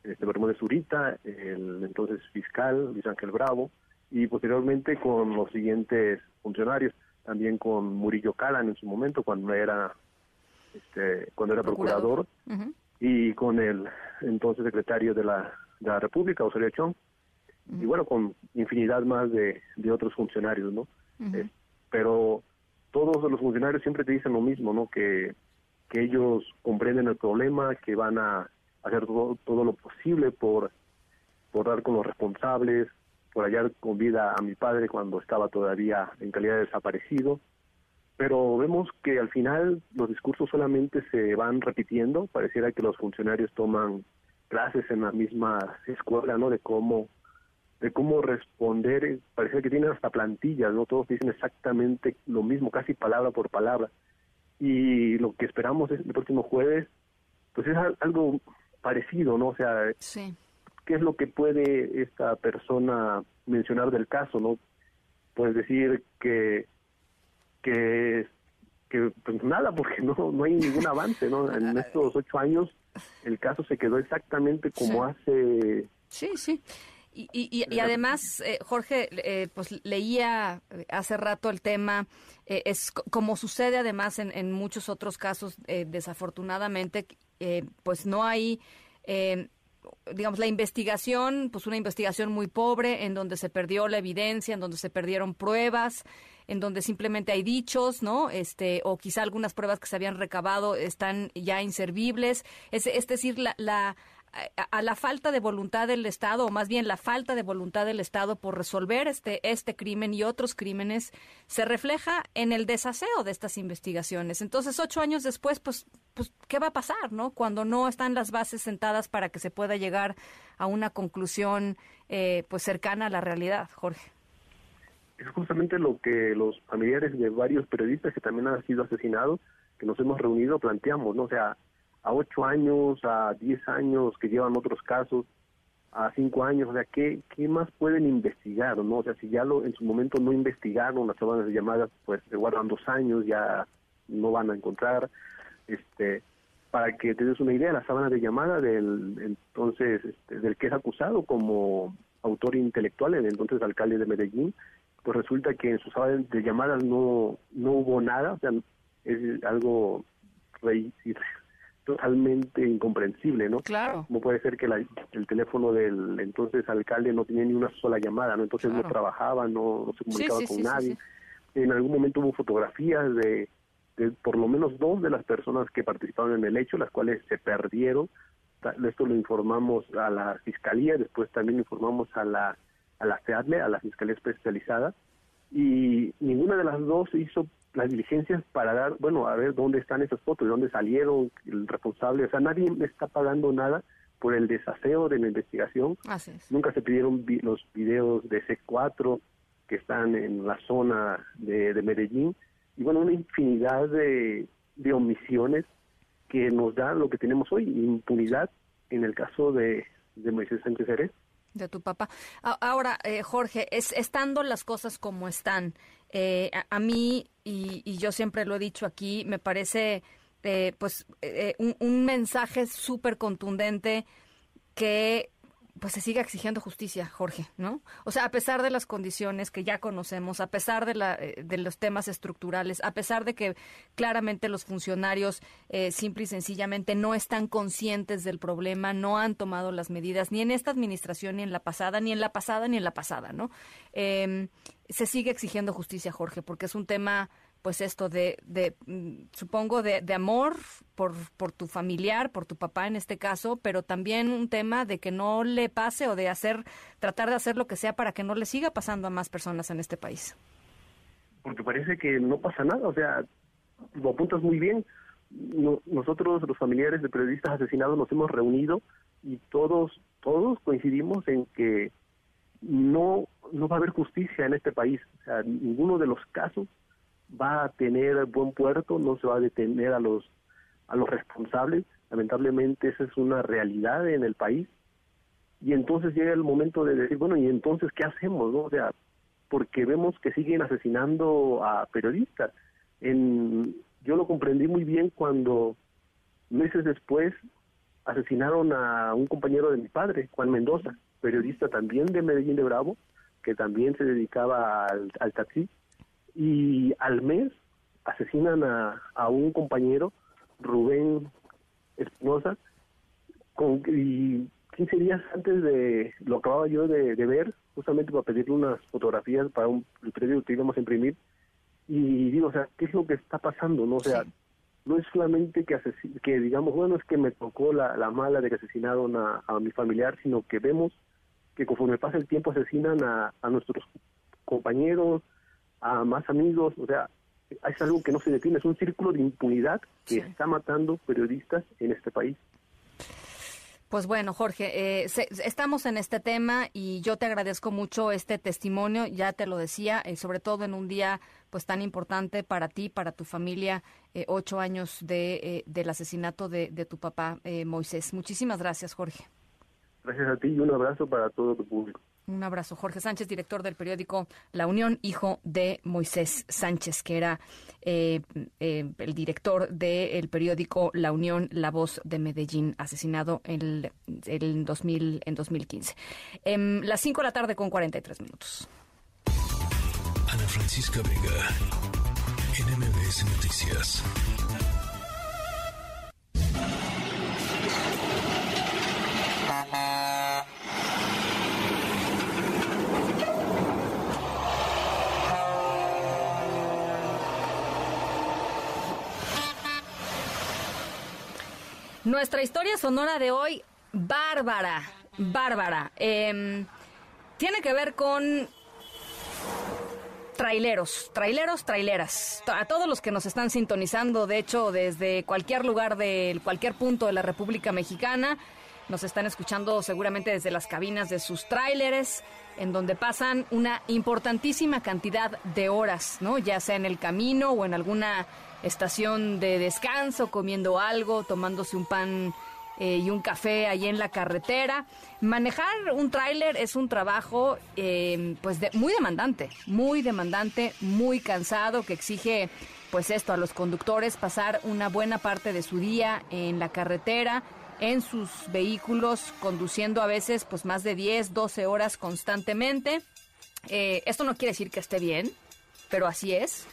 este Bermúdez Zurita, el entonces fiscal Luis Ángel Bravo, y posteriormente con los siguientes funcionarios, también con Murillo Calan en su momento cuando era este cuando era procurador, y con el entonces secretario de la, de la República, Osorio Chong, y bueno, con infinidad más de, de otros funcionarios, ¿no? Eh, pero todos los funcionarios siempre te dicen lo mismo, ¿no? Que, que ellos comprenden el problema, que van a hacer todo, todo lo posible por, por dar con los responsables, por hallar con vida a mi padre cuando estaba todavía en calidad de desaparecido. Pero vemos que al final los discursos solamente se van repitiendo, pareciera que los funcionarios toman clases en la misma escuela, ¿no? De cómo de cómo responder, parece que tienen hasta plantillas, ¿no? Todos dicen exactamente lo mismo, casi palabra por palabra. Y lo que esperamos es el próximo jueves, pues es algo parecido, ¿no? O sea, ¿qué es lo que puede esta persona mencionar del caso, no? Puedes decir que que que pues nada, porque no no hay ningún avance, ¿no? En estos ocho años el caso se quedó exactamente como hace Sí, sí. Y, y, además, eh, Jorge, eh, pues leía hace rato el tema, eh, es como sucede además en, en muchos otros casos, desafortunadamente, pues no hay digamos, la investigación, pues una investigación muy pobre, en donde se perdió la evidencia, en donde se perdieron pruebas, en donde simplemente hay dichos, ¿no? Este, o quizá algunas pruebas que se habían recabado están ya inservibles. Es, es decir, la, la a, la falta de voluntad del Estado, o más bien la falta de voluntad del Estado por resolver este, este crimen y otros crímenes, se refleja en el desaseo de estas investigaciones. Entonces, ocho años después, pues, pues ¿qué va a pasar, no? Cuando no están las bases sentadas para que se pueda llegar a una conclusión, eh, pues, cercana a la realidad, Jorge. Es justamente lo que los familiares de varios periodistas que también han sido asesinados, que nos hemos reunido, planteamos, ¿no? O sea, a ocho años, a diez años que llevan otros casos, a cinco años, o sea, ¿qué, qué más pueden investigar, no? O sea, si ya lo, en su momento no investigaron las sábanas de llamadas, pues se guardan dos años, ya no van a encontrar, este, para que te des una idea, la sábana de llamada del entonces, este, del que es acusado como autor intelectual, el entonces alcalde de Medellín, pues resulta que en su sábana de llamadas no, no hubo nada, o sea, es algo totalmente incomprensible, ¿no? Claro. No puede ser que el teléfono del entonces alcalde no tenía ni una sola llamada, ¿no? Entonces no trabajaba, no, se comunicaba con nadie. En algún momento hubo fotografías de, por lo menos dos de las personas que participaron en el hecho, las cuales se perdieron. Esto lo informamos a la fiscalía, después también informamos a la a la FEADLE, a la Fiscalía Especializada, y ninguna de las dos hizo las diligencias para dar, bueno, a ver dónde están esas fotos, de dónde salieron, el responsable, o sea, nadie está pagando nada por el desaseo de la investigación. Nunca se pidieron los videos de C4 que están en la zona de, Medellín y bueno, una infinidad de, de omisiones que nos da lo que tenemos hoy, impunidad en el caso de, de Moisés Sánchez Jerez. De tu papá. Ahora, eh, Jorge, es, estando las cosas como están, eh, a, mí, y, yo siempre lo he dicho aquí, me parece eh, pues un, un mensaje súper contundente que pues se sigue exigiendo justicia, Jorge, ¿no? O sea, a pesar de las condiciones que ya conocemos, a pesar de, la, eh, de los temas estructurales, a pesar de que claramente los funcionarios eh, simple y sencillamente no están conscientes del problema, no han tomado las medidas, ni en esta administración, ni en la pasada, ni en la pasada, ni en la pasada, ¿no? Em, se sigue exigiendo justicia, Jorge, porque es un tema pues esto de, de mm, supongo, de, de amor por, por tu familiar, por tu papá en este caso, pero también un tema de que no le pase o de hacer, tratar de hacer lo que sea para que no le siga pasando a más personas en este país. Porque parece que no pasa nada, o sea, lo apuntas muy bien. nosotros, los familiares de periodistas asesinados, nos hemos reunido y todos todos coincidimos en que no no va a haber justicia en este país. O sea, ninguno de los casos va a tener buen puerto, no se va a detener a los a los responsables. Lamentablemente esa es una realidad en el país. Y entonces llega el momento de decir, bueno, ¿y entonces qué hacemos? No? O sea, porque vemos que siguen asesinando a periodistas. En, yo lo comprendí muy bien cuando meses después asesinaron a un compañero de mi padre, Juan Mendoza, periodista también de Medellín de Bravo, que también se dedicaba al, taxi, y al mes asesinan a, a un compañero, Rubén Espinosa, con, y 15 días antes de, lo acababa yo de, ver, justamente para pedirle unas fotografías para un, el periódico que íbamos a imprimir, y digo, o sea, ¿qué es lo que está pasando? no O sea, no es solamente que, que digamos, bueno, es que me tocó la, la mala de que asesinaron a, a, mi familiar, sino que vemos que conforme pasa el tiempo asesinan a, a nuestros compañeros, a más amigos, o sea, es algo que no se detiene, es un círculo de impunidad que está matando periodistas en este país. Pues bueno, Jorge, eh, estamos en este tema y yo te agradezco mucho este testimonio, ya te lo decía, eh, sobre todo en un día pues tan importante para ti, para tu familia, eh, ocho años de, del asesinato de, de tu papá, Moisés. Muchísimas gracias, Jorge. Gracias a ti y un abrazo para todo tu público. Un abrazo. Jorge Sánchez, director del periódico La Unión, hijo de Moisés Sánchez, que era eh, eh, el director del periódico La Unión, La Voz de Medellín, asesinado en, el, 2000, en 2015. Em, las 5 de la tarde con 43 minutos. Ana Francisca Vega, NMBS Noticias. Nuestra historia sonora de hoy, bárbara, bárbara. Em, tiene que ver con traileros, traileros, traileras. A todos los que nos están sintonizando, de hecho, desde cualquier lugar de cualquier punto de la República Mexicana, nos están escuchando seguramente desde las cabinas de sus tráileres, en donde pasan una importantísima cantidad de horas, ¿no? Ya sea en el camino o en alguna estación de descanso, comiendo algo, tomándose un pan eh, y un café ahí en la carretera. Manejar un tráiler es un trabajo eh, pues muy demandante, muy demandante, muy cansado, que exige pues esto a los conductores, pasar una buena parte de su día en la carretera, en sus vehículos, conduciendo a veces pues más de 10, 12 horas constantemente. Eh, esto no quiere decir que esté bien, pero así es.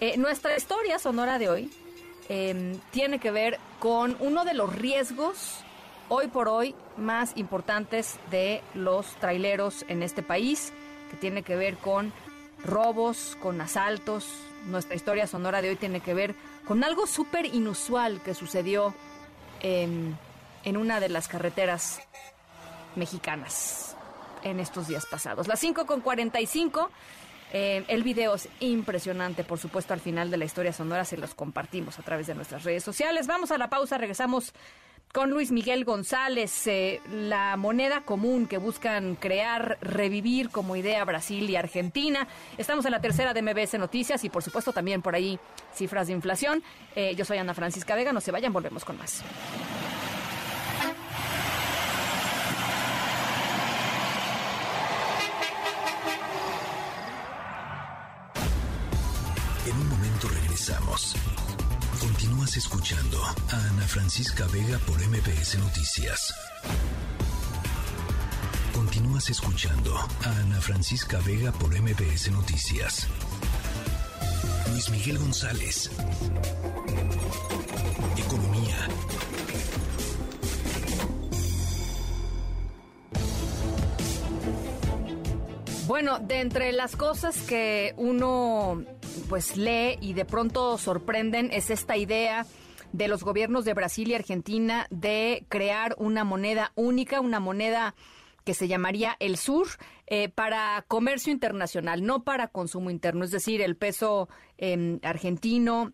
Eh, nuestra historia sonora de hoy em, tiene que ver con uno de los riesgos hoy por hoy más importantes de los traileros en este país, que tiene que ver con robos, con asaltos. Nuestra historia sonora de hoy tiene que ver con algo súper inusual que sucedió en, en una de las carreteras mexicanas en estos días pasados. Las 5 con 45. Eh, el video es impresionante, por supuesto, al final de la historia sonora se los compartimos a través de nuestras redes sociales. Vamos a la pausa, regresamos con Luis Miguel González, eh, la moneda común que buscan crear, revivir como idea Brasil y Argentina. Estamos en la tercera de MBS Noticias y por supuesto también por ahí cifras de inflación. Eh, yo soy Ana Francisca Vega, no se vayan, volvemos con más. Escuchando a Ana Francisca Vega por MPS Noticias. Continúas escuchando a Ana Francisca Vega por MPS Noticias. Luis Miguel González. Economía. Bueno, de entre las cosas que uno pues lee y de pronto sorprenden es esta idea de los gobiernos de Brasil y Argentina de crear una moneda única, una moneda que se llamaría el sur eh, para comercio internacional, no para consumo interno, es decir, el peso em, argentino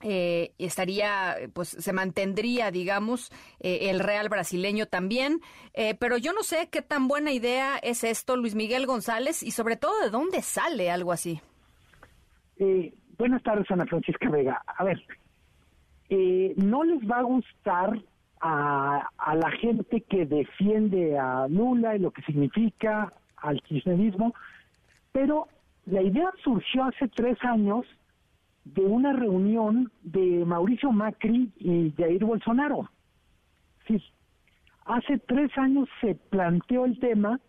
eh, estaría, pues se mantendría, digamos, eh, el real brasileño también. Eh, pero yo no sé qué tan buena idea es esto, Luis Miguel González, y sobre todo de dónde sale algo así. Buenas tardes, Ana Francisca Vega. A ver, no les va a gustar a, a, la gente que defiende a Lula y lo que significa al kirchnerismo, pero la idea surgió hace tres años de una reunión de Mauricio Macri y Jair Bolsonaro. Sí, hace tres años se planteó el tema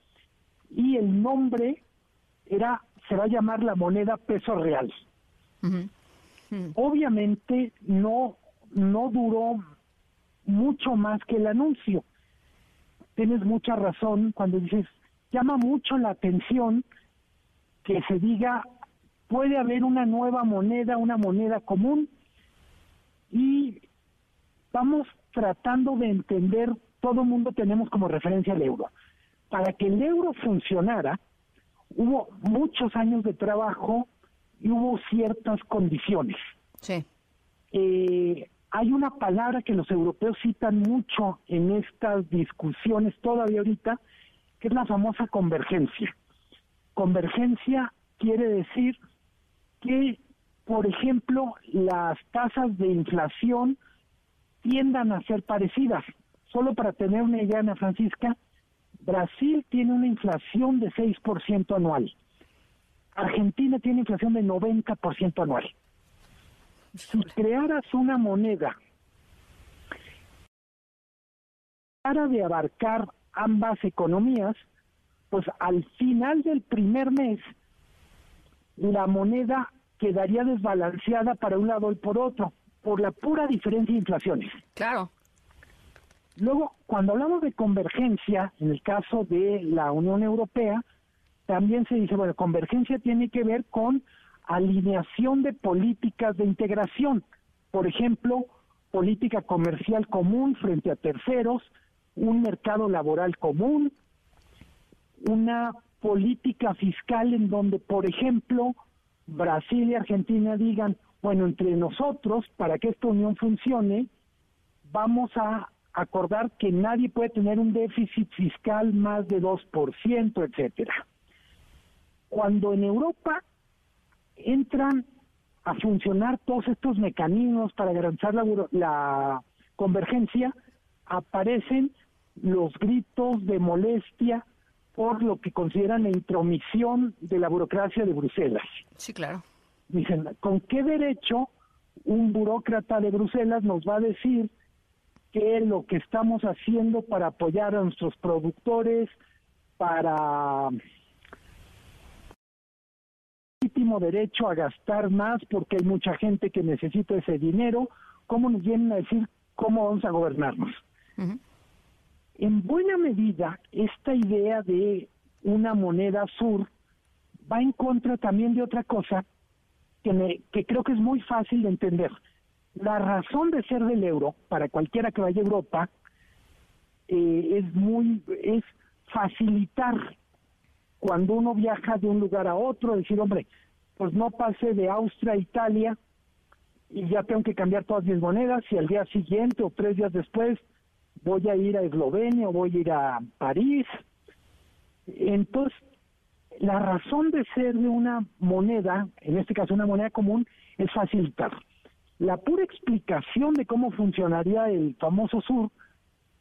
y el nombre era se va a llamar la moneda peso real. Obviamente no no duró mucho más que el anuncio. Tienes mucha razón cuando dices llama mucho la atención que se diga puede haber una nueva moneda, una moneda común y vamos tratando de entender, todo el mundo tenemos como referencia el euro. Para que el euro funcionara, hubo muchos años de trabajo y hubo ciertas condiciones. Sí. Eh, hay una palabra que los europeos citan mucho en estas discusiones todavía ahorita, que es la famosa convergencia. Convergencia quiere decir que, por ejemplo, las tasas de inflación tiendan a ser parecidas. Solo para tener una idea, Ana Francisca, Brasil tiene una inflación de 6% anual. Argentina tiene inflación de 90% anual. Si crearas una moneda para de abarcar ambas economías, pues al final del primer mes la moneda quedaría desbalanceada para un lado y por otro, por la pura diferencia de inflaciones. Claro. Luego, cuando hablamos de convergencia, en el caso de la Unión Europea, también se dice, bueno, convergencia tiene que ver con alineación de políticas de integración. Por ejemplo, política comercial común frente a terceros, un mercado laboral común, una política fiscal en donde, por ejemplo, Brasil y Argentina digan, bueno, entre nosotros, para que esta unión funcione, vamos a acordar que nadie puede tener un déficit fiscal más de 2%, etcétera. Cuando en Europa entran a funcionar todos estos mecanismos para garantizar la, la convergencia, aparecen los gritos de molestia por lo que consideran la intromisión de la burocracia de Bruselas. Sí, claro. Dicen, ¿con qué derecho un burócrata de Bruselas nos va a decir que lo que estamos haciendo para apoyar a nuestros productores, para legítimo derecho a gastar más porque hay mucha gente que necesita ese dinero, ¿cómo nos vienen a decir cómo vamos a gobernarnos? En buena medida, esta idea de una moneda sur va en contra también de otra cosa que, que creo que es muy fácil de entender. La razón de ser del euro, para cualquiera que vaya a Europa, eh, es muy, es facilitar cuando uno viaja de un lugar a otro, decir, hombre, pues no pase de Austria a Italia y ya tengo que cambiar todas mis monedas y al día siguiente o tres días después voy a ir a Eslovenia o voy a ir a París. Entonces, la razón de ser de una moneda, en este caso una moneda común, es facilitar. La pura explicación de cómo funcionaría el famoso sur,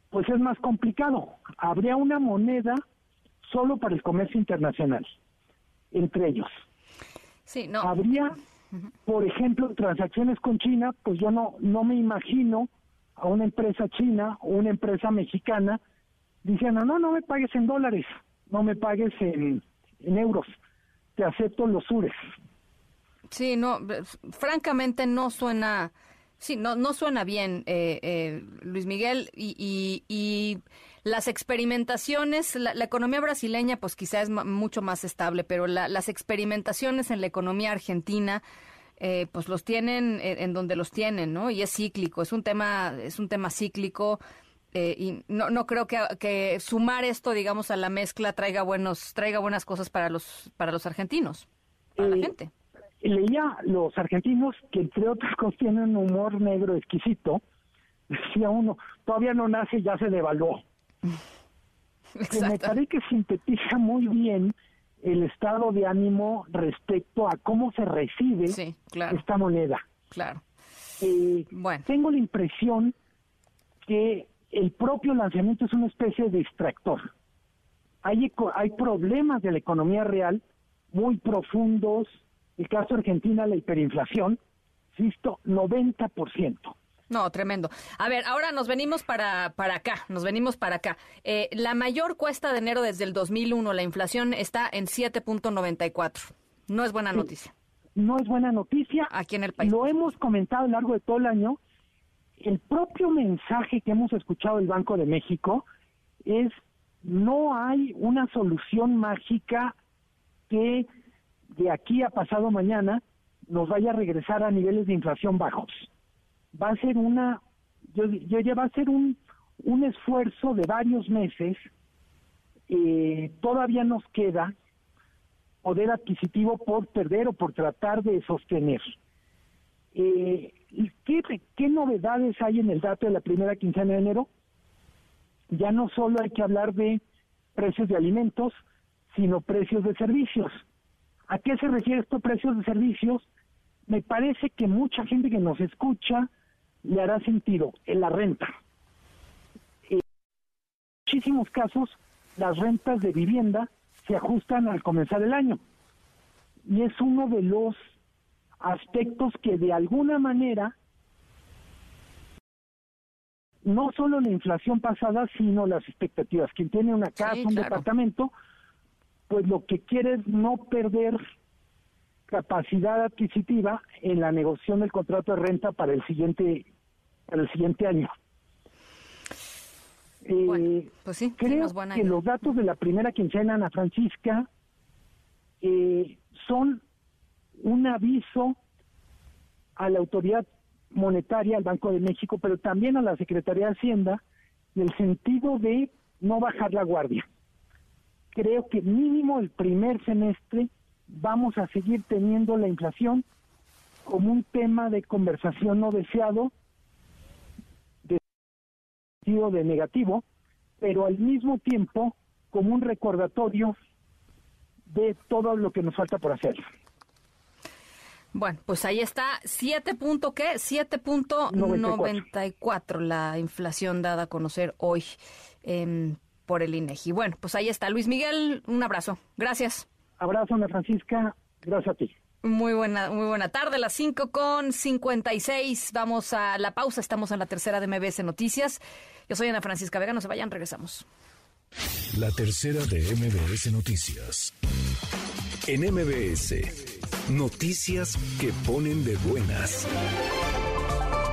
pues es más complicado. Habría una moneda solo para el comercio internacional, entre ellos. Sí, no. Habría, por ejemplo, transacciones con China, pues yo no, no me imagino a una empresa china o una empresa mexicana diciendo, no, no me pagues en dólares, no me pagues en, euros, te acepto los sures. Sí, no, francamente no suena, sí, no, no suena bien, eh, eh, Luis Miguel, y, y, las experimentaciones, la, economía brasileña pues quizás es mucho más estable, pero las experimentaciones en la economía argentina eh, pues los tienen en, donde los tienen, ¿no? Y es cíclico, es un tema, es un tema cíclico. Eh, y no, no creo que, que, sumar esto, digamos, a la mezcla traiga buenos, traiga buenas cosas para los, para los argentinos, para la gente. Leía los argentinos que entre otras cosas tienen un humor negro exquisito. Decía uno, todavía no nace y ya se devaluó. Que me parece que sintetiza muy bien el estado de ánimo respecto a cómo se recibe esta moneda. Claro. Eh, Tengo la impresión que el propio lanzamiento es una especie de distractor. Hay, hay problemas de la economía real muy profundos. El caso Argentina, la hiperinflación, insisto, 90%. No, tremendo. A ver, ahora nos venimos para, para acá, nos venimos para acá. Eh, la mayor cuesta de enero desde el 2001, la inflación está en 7.94. No es buena noticia. No es buena noticia. Aquí en el país. Lo hemos comentado a lo largo de todo el año. El propio mensaje que hemos escuchado del Banco de México es no hay una solución mágica que de aquí a pasado mañana nos vaya a regresar a niveles de inflación bajos va a ser una, yo, yo ya va a ser un, un esfuerzo de varios meses. Eh, todavía nos queda poder adquisitivo por perder o por tratar de sostener. Eh, ¿qué, ¿Qué novedades hay en el dato de la primera quincena de enero? Ya no solo hay que hablar de precios de alimentos, sino precios de servicios. ¿A qué se refiere estos precios de servicios? Me parece que mucha gente que nos escucha le hará sentido en la renta. En muchísimos casos, las rentas de vivienda se ajustan al comenzar el año. Y es uno de los aspectos que de alguna manera, no solo la inflación pasada, sino las expectativas. Quien tiene una casa, un departamento, pues lo que quiere es no perder capacidad adquisitiva en la negociación del contrato de renta para el siguiente para el siguiente año. Eh, pues sí, creo que los datos de la primera quincena, Ana Francisca, eh, son un aviso a la autoridad monetaria, al Banco de México, pero también a la Secretaría de Hacienda, en el sentido de no bajar la guardia. Creo que mínimo el primer semestre vamos a seguir teniendo la inflación como un tema de conversación no deseado, de sentido de negativo, pero al mismo tiempo como un recordatorio de todo lo que nos falta por hacer. Bueno, pues ahí está, 7. ¿qué? 7.94 la inflación dada a conocer hoy em, por el INEGI. Bueno, pues ahí está. Luis Miguel, un abrazo. Gracias. Abrazo, Ana Francisca. Gracias a ti. Muy buena, muy buena tarde, las 5 con 56. Vamos a la pausa, estamos en la tercera de MBS Noticias. Yo soy Ana Francisca Vega, no se vayan, regresamos. La tercera de MBS Noticias. En MBS, noticias que ponen de buenas.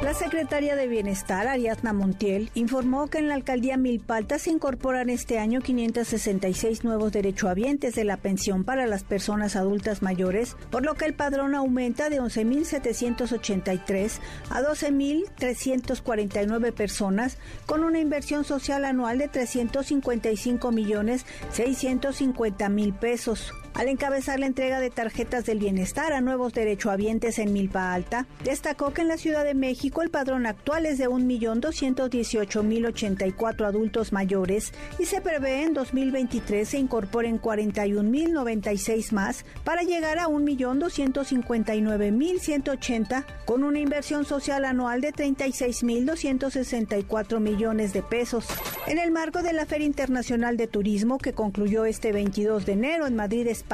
La secretaria de Bienestar, Ariadna Montiel, informó que en la alcaldía Milpalta se incorporan este año 566 nuevos derechohabientes de la pensión para las personas adultas mayores, por lo que el padrón aumenta de 11.783 a 12.349 personas, con una inversión social anual de 355 millones 650 mil pesos. Al encabezar la entrega de tarjetas del bienestar a nuevos derechohabientes en Milpa Alta, destacó que en la Ciudad de México el padrón actual es de 1.218.084 adultos mayores y se prevé en 2023 se incorporen 41.096 más para llegar a 1.259.180 con una inversión social anual de 36.264 millones de pesos. En el marco de la Feria Internacional de Turismo que concluyó este 22 de enero en Madrid, España,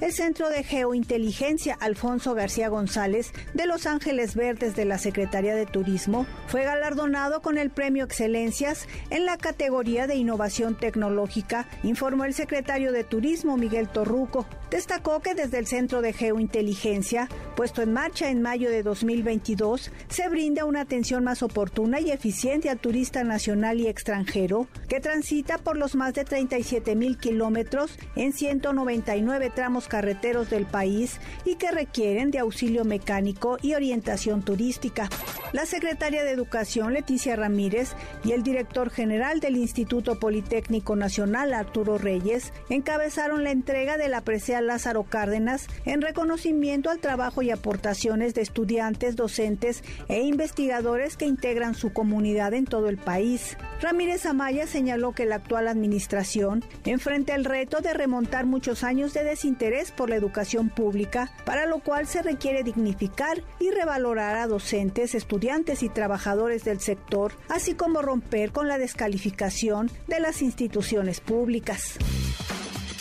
el Centro de Geointeligencia Alfonso García González de Los Ángeles Verdes de la Secretaría de Turismo fue galardonado con el Premio Excelencias en la categoría de Innovación Tecnológica, informó el secretario de Turismo Miguel Torruco. Destacó que desde el Centro de Geointeligencia, puesto en marcha en mayo de 2022, se brinda una atención más oportuna y eficiente al turista nacional y extranjero que transita por los más de 37 mil kilómetros en 199 tramos carreteros del país y que requieren de auxilio mecánico y orientación turística. La secretaria de Educación, Leticia Ramírez, y el director general del Instituto Politécnico Nacional, Arturo Reyes, encabezaron la entrega de la presea Lázaro Cárdenas en reconocimiento al trabajo y aportaciones de estudiantes, docentes e investigadores que integran su comunidad en todo el país. Ramírez Amaya señaló que la actual administración enfrenta el reto de remontar muchos años de desinterés por la educación pública, para lo cual se requiere dignificar y revalorar a docentes, estudiantes y trabajadores del sector, así como romper con la descalificación de las instituciones públicas.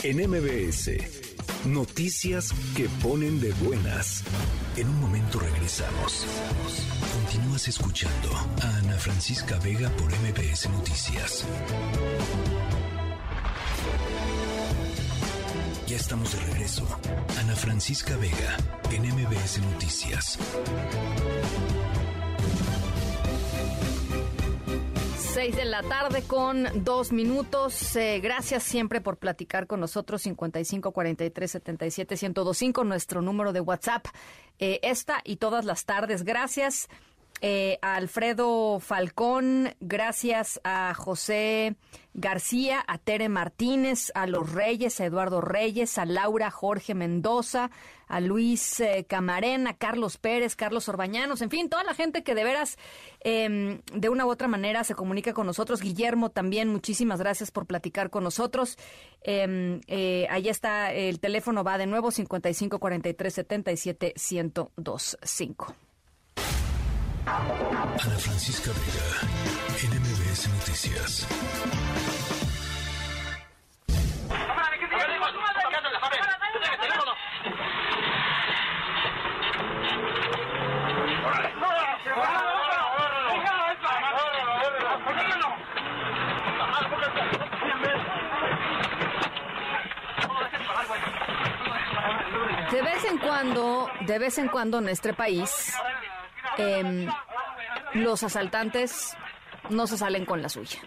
En MBS, noticias que ponen de buenas. En un momento regresamos. Continúas escuchando a Ana Francisca Vega por MBS Noticias. Ya estamos de regreso. Ana Francisca Vega en MBS Noticias. 6 de la tarde con dos minutos. Eh, gracias siempre por platicar con nosotros. 55 43 77 1025, nuestro número de WhatsApp. Eh, esta y todas las tardes. Gracias eh, a Alfredo Falcón, gracias a José García, a Tere Martínez, a los Reyes, a Eduardo Reyes, a Laura Jorge Mendoza, a Luis eh, Camarén, a Carlos Pérez, Carlos Orbañanos, en fin, toda la gente que de veras em, de una u otra manera se comunica con nosotros. Guillermo también, muchísimas gracias por platicar con nosotros. Eh, eh, ahí está, el teléfono va de nuevo 55 43 77 1025. Ana Francisca Vega, NMBS Noticias. De vez en cuando, de vez en cuando en nuestro país, eh, los asaltantes no se salen con la suya.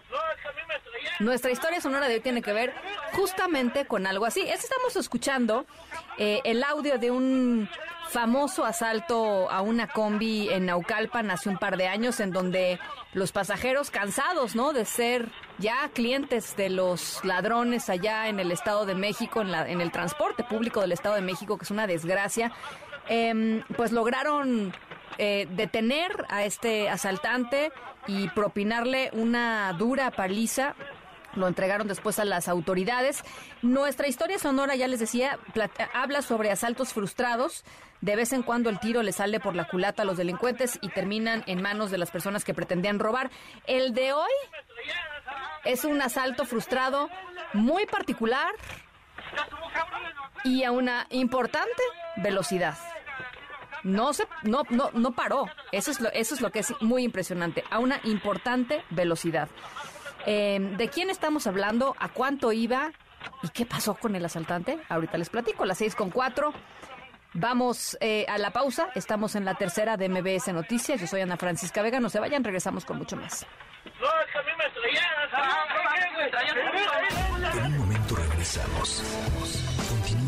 Nuestra historia sonora de hoy tiene que ver justamente con algo así. Estamos escuchando eh, el audio de un famoso asalto a una combi en Naucalpan hace un par de años en donde los pasajeros cansados, ¿no? De ser ya clientes de los ladrones allá en el Estado de México, en, la, en el transporte público del Estado de México, que es una desgracia, em, pues lograron eh, detener a este asaltante y propinarle una dura paliza. Lo entregaron después a las autoridades. Nuestra historia sonora, ya les decía, habla sobre asaltos frustrados. De vez en cuando el tiro le sale por la culata a los delincuentes y terminan en manos de las personas que pretendían robar. El de hoy es un asalto frustrado muy particular y a una importante velocidad no se no no no paró. Eso es lo eso es lo que es muy impresionante, a una importante velocidad. Eh, ¿De quién estamos hablando? ¿A cuánto iba? ¿Y qué pasó con el asaltante? Ahorita les platico, las seis con cuatro. Vamos eh, a la pausa. Estamos en la tercera de MBS Noticias. Yo soy Ana Francisca Vega. No se vayan, regresamos con mucho más. En un momento regresamos.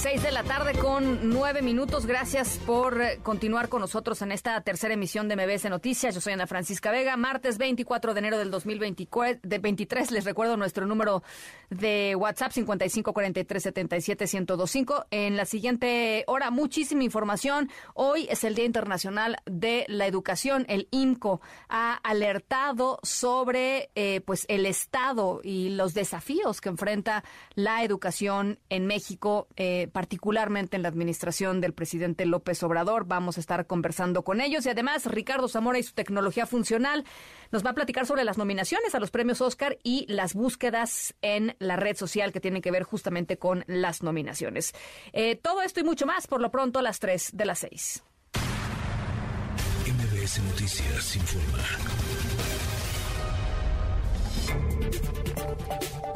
6 de la tarde con nueve minutos. Gracias por eh, continuar con nosotros en esta tercera emisión de MBS Noticias. Yo soy Ana Francisca Vega. Martes 24 de enero del 2023. Les recuerdo nuestro número de WhatsApp 5543771025. En la siguiente hora, muchísima información. Hoy es el Día Internacional de la Educación. El IMCO ha alertado sobre eh, pues el estado y los desafíos que enfrenta la educación en México. Eh, particularmente en la administración del presidente López Obrador. Vamos a estar conversando con ellos y además Ricardo Zamora y su tecnología funcional nos va a platicar sobre las nominaciones a los premios Oscar y las búsquedas en la red social que tienen que ver justamente con las nominaciones. Eh, todo esto y mucho más por lo pronto a las 3 de las 6. MBS Noticias informa.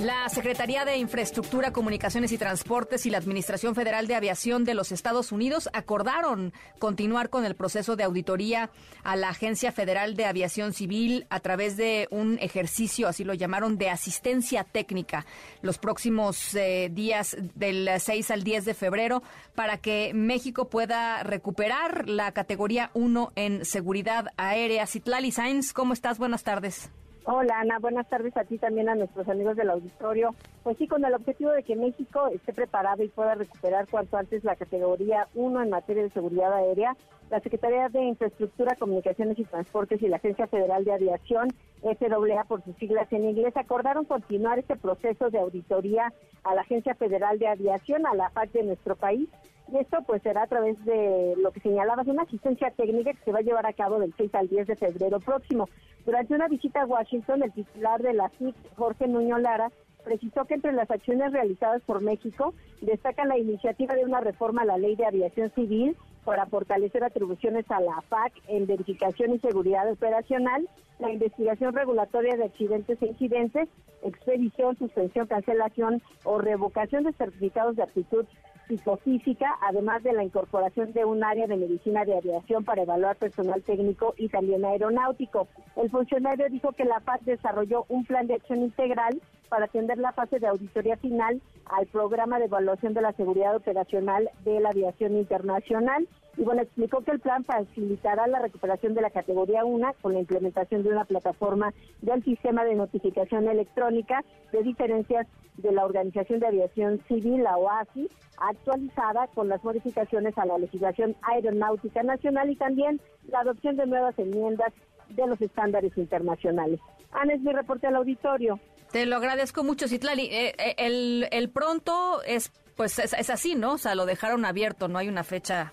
La Secretaría de Infraestructura, Comunicaciones y Transportes y la Administración Federal de Aviación de los Estados Unidos acordaron continuar con el proceso de auditoría a la Agencia Federal de Aviación Civil a través de un ejercicio, así lo llamaron, de asistencia técnica los próximos eh, días del 6 al 10 de febrero para que México pueda recuperar la categoría 1 en seguridad aérea. Citlali Sainz, ¿cómo estás? Buenas tardes. Hola Ana, buenas tardes a ti también a nuestros amigos del auditorio. Pues sí, con el objetivo de que México esté preparado y pueda recuperar cuanto antes la categoría 1 en materia de seguridad aérea, la Secretaría de Infraestructura, Comunicaciones y Transportes y la Agencia Federal de Aviación, FAA por sus siglas en inglés, acordaron continuar este proceso de auditoría a la Agencia Federal de Aviación, a la FAC de nuestro país, y esto pues será a través de lo que señalabas, una asistencia técnica que se va a llevar a cabo del 6 al 10 de febrero próximo. Durante una visita a Washington, el titular de la FIC, Jorge Nuño Lara, precisó que entre las acciones realizadas por México destaca la iniciativa de una reforma a la ley de aviación civil para fortalecer atribuciones a la FAC en verificación y seguridad operacional, la investigación regulatoria de accidentes e incidentes, expedición, suspensión, cancelación o revocación de certificados de aptitud psicofísica, además de la incorporación de un área de medicina de aviación para evaluar personal técnico y también aeronáutico. El funcionario dijo que la FAC desarrolló un plan de acción integral para atender la fase de auditoría final al programa de evaluación de la seguridad operacional de la aviación internacional. Y bueno, explicó que el plan facilitará la recuperación de la categoría 1 con la implementación de una plataforma del sistema de notificación electrónica de diferencias de la Organización de Aviación Civil, la OASI, actualizada con las modificaciones a la legislación aeronáutica nacional y también la adopción de nuevas enmiendas de los estándares internacionales. Ana, es mi reporte al auditorio. Te lo agradezco mucho, Citlali. Eh, eh, el, el, pronto es, pues, es, así, ¿no? O sea, lo dejaron abierto, no hay una fecha,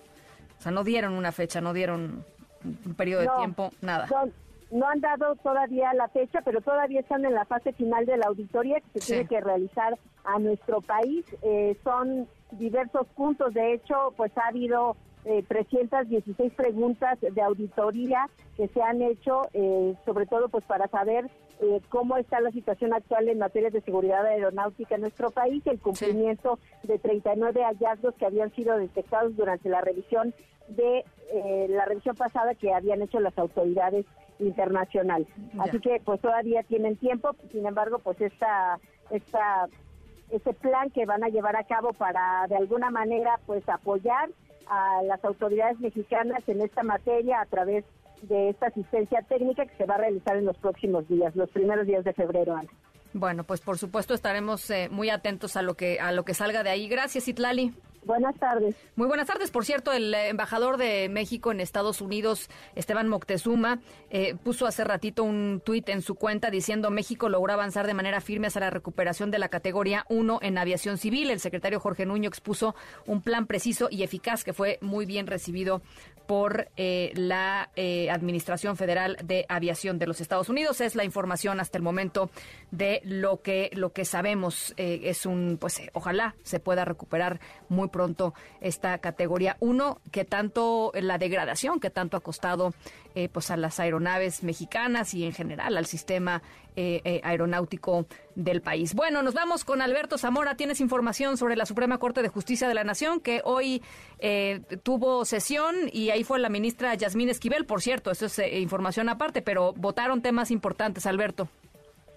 o sea, no dieron una fecha, no dieron un periodo de tiempo, nada. no han dado todavía la fecha, pero todavía están en la fase final de la auditoría que se tiene que realizar a nuestro país. Eh, son diversos puntos, de hecho, pues ha habido eh, 316 preguntas de auditoría que se han hecho, eh, sobre todo pues para saber eh, cómo está la situación actual en materia de seguridad aeronáutica en nuestro país, el cumplimiento de 39 hallazgos que habían sido detectados durante la revisión de eh, la revisión pasada que habían hecho las autoridades internacionales. Así que pues todavía tienen tiempo, sin embargo pues esta esta ese plan que van a llevar a cabo para de alguna manera pues apoyar a las autoridades mexicanas en esta materia a través de esta asistencia técnica que se va a realizar en los próximos días, los primeros días de febrero, Ana. Bueno, pues por supuesto estaremos eh, muy atentos a lo que a lo que salga de ahí. Gracias, Itlali. Buenas tardes. Muy buenas tardes. Por cierto, el eh, embajador de México en Estados Unidos, Esteban Moctezuma, eh, puso hace ratito un tuit en su cuenta diciendo México logró avanzar de manera firme hacia la recuperación de la categoría 1 en aviación civil. El secretario Jorge Nuño expuso un plan preciso y eficaz que fue muy bien recibido por eh, la Administración Federal de Aviación de los Estados Unidos. Es la información hasta el momento de lo que lo que sabemos. es un, pues, ojalá se pueda recuperar muy pronto esta categoría 1, que tanto la degradación que tanto ha costado eh, pues a las aeronaves mexicanas y en general al sistema eh, eh, aeronáutico del país. Bueno, nos vamos con Alberto Zamora. Tienes información sobre la Suprema Corte de Justicia de la Nación que hoy tuvo sesión y ahí fue la ministra Yasmín Esquivel. Por cierto, eso es información aparte, pero votaron temas importantes, Alberto.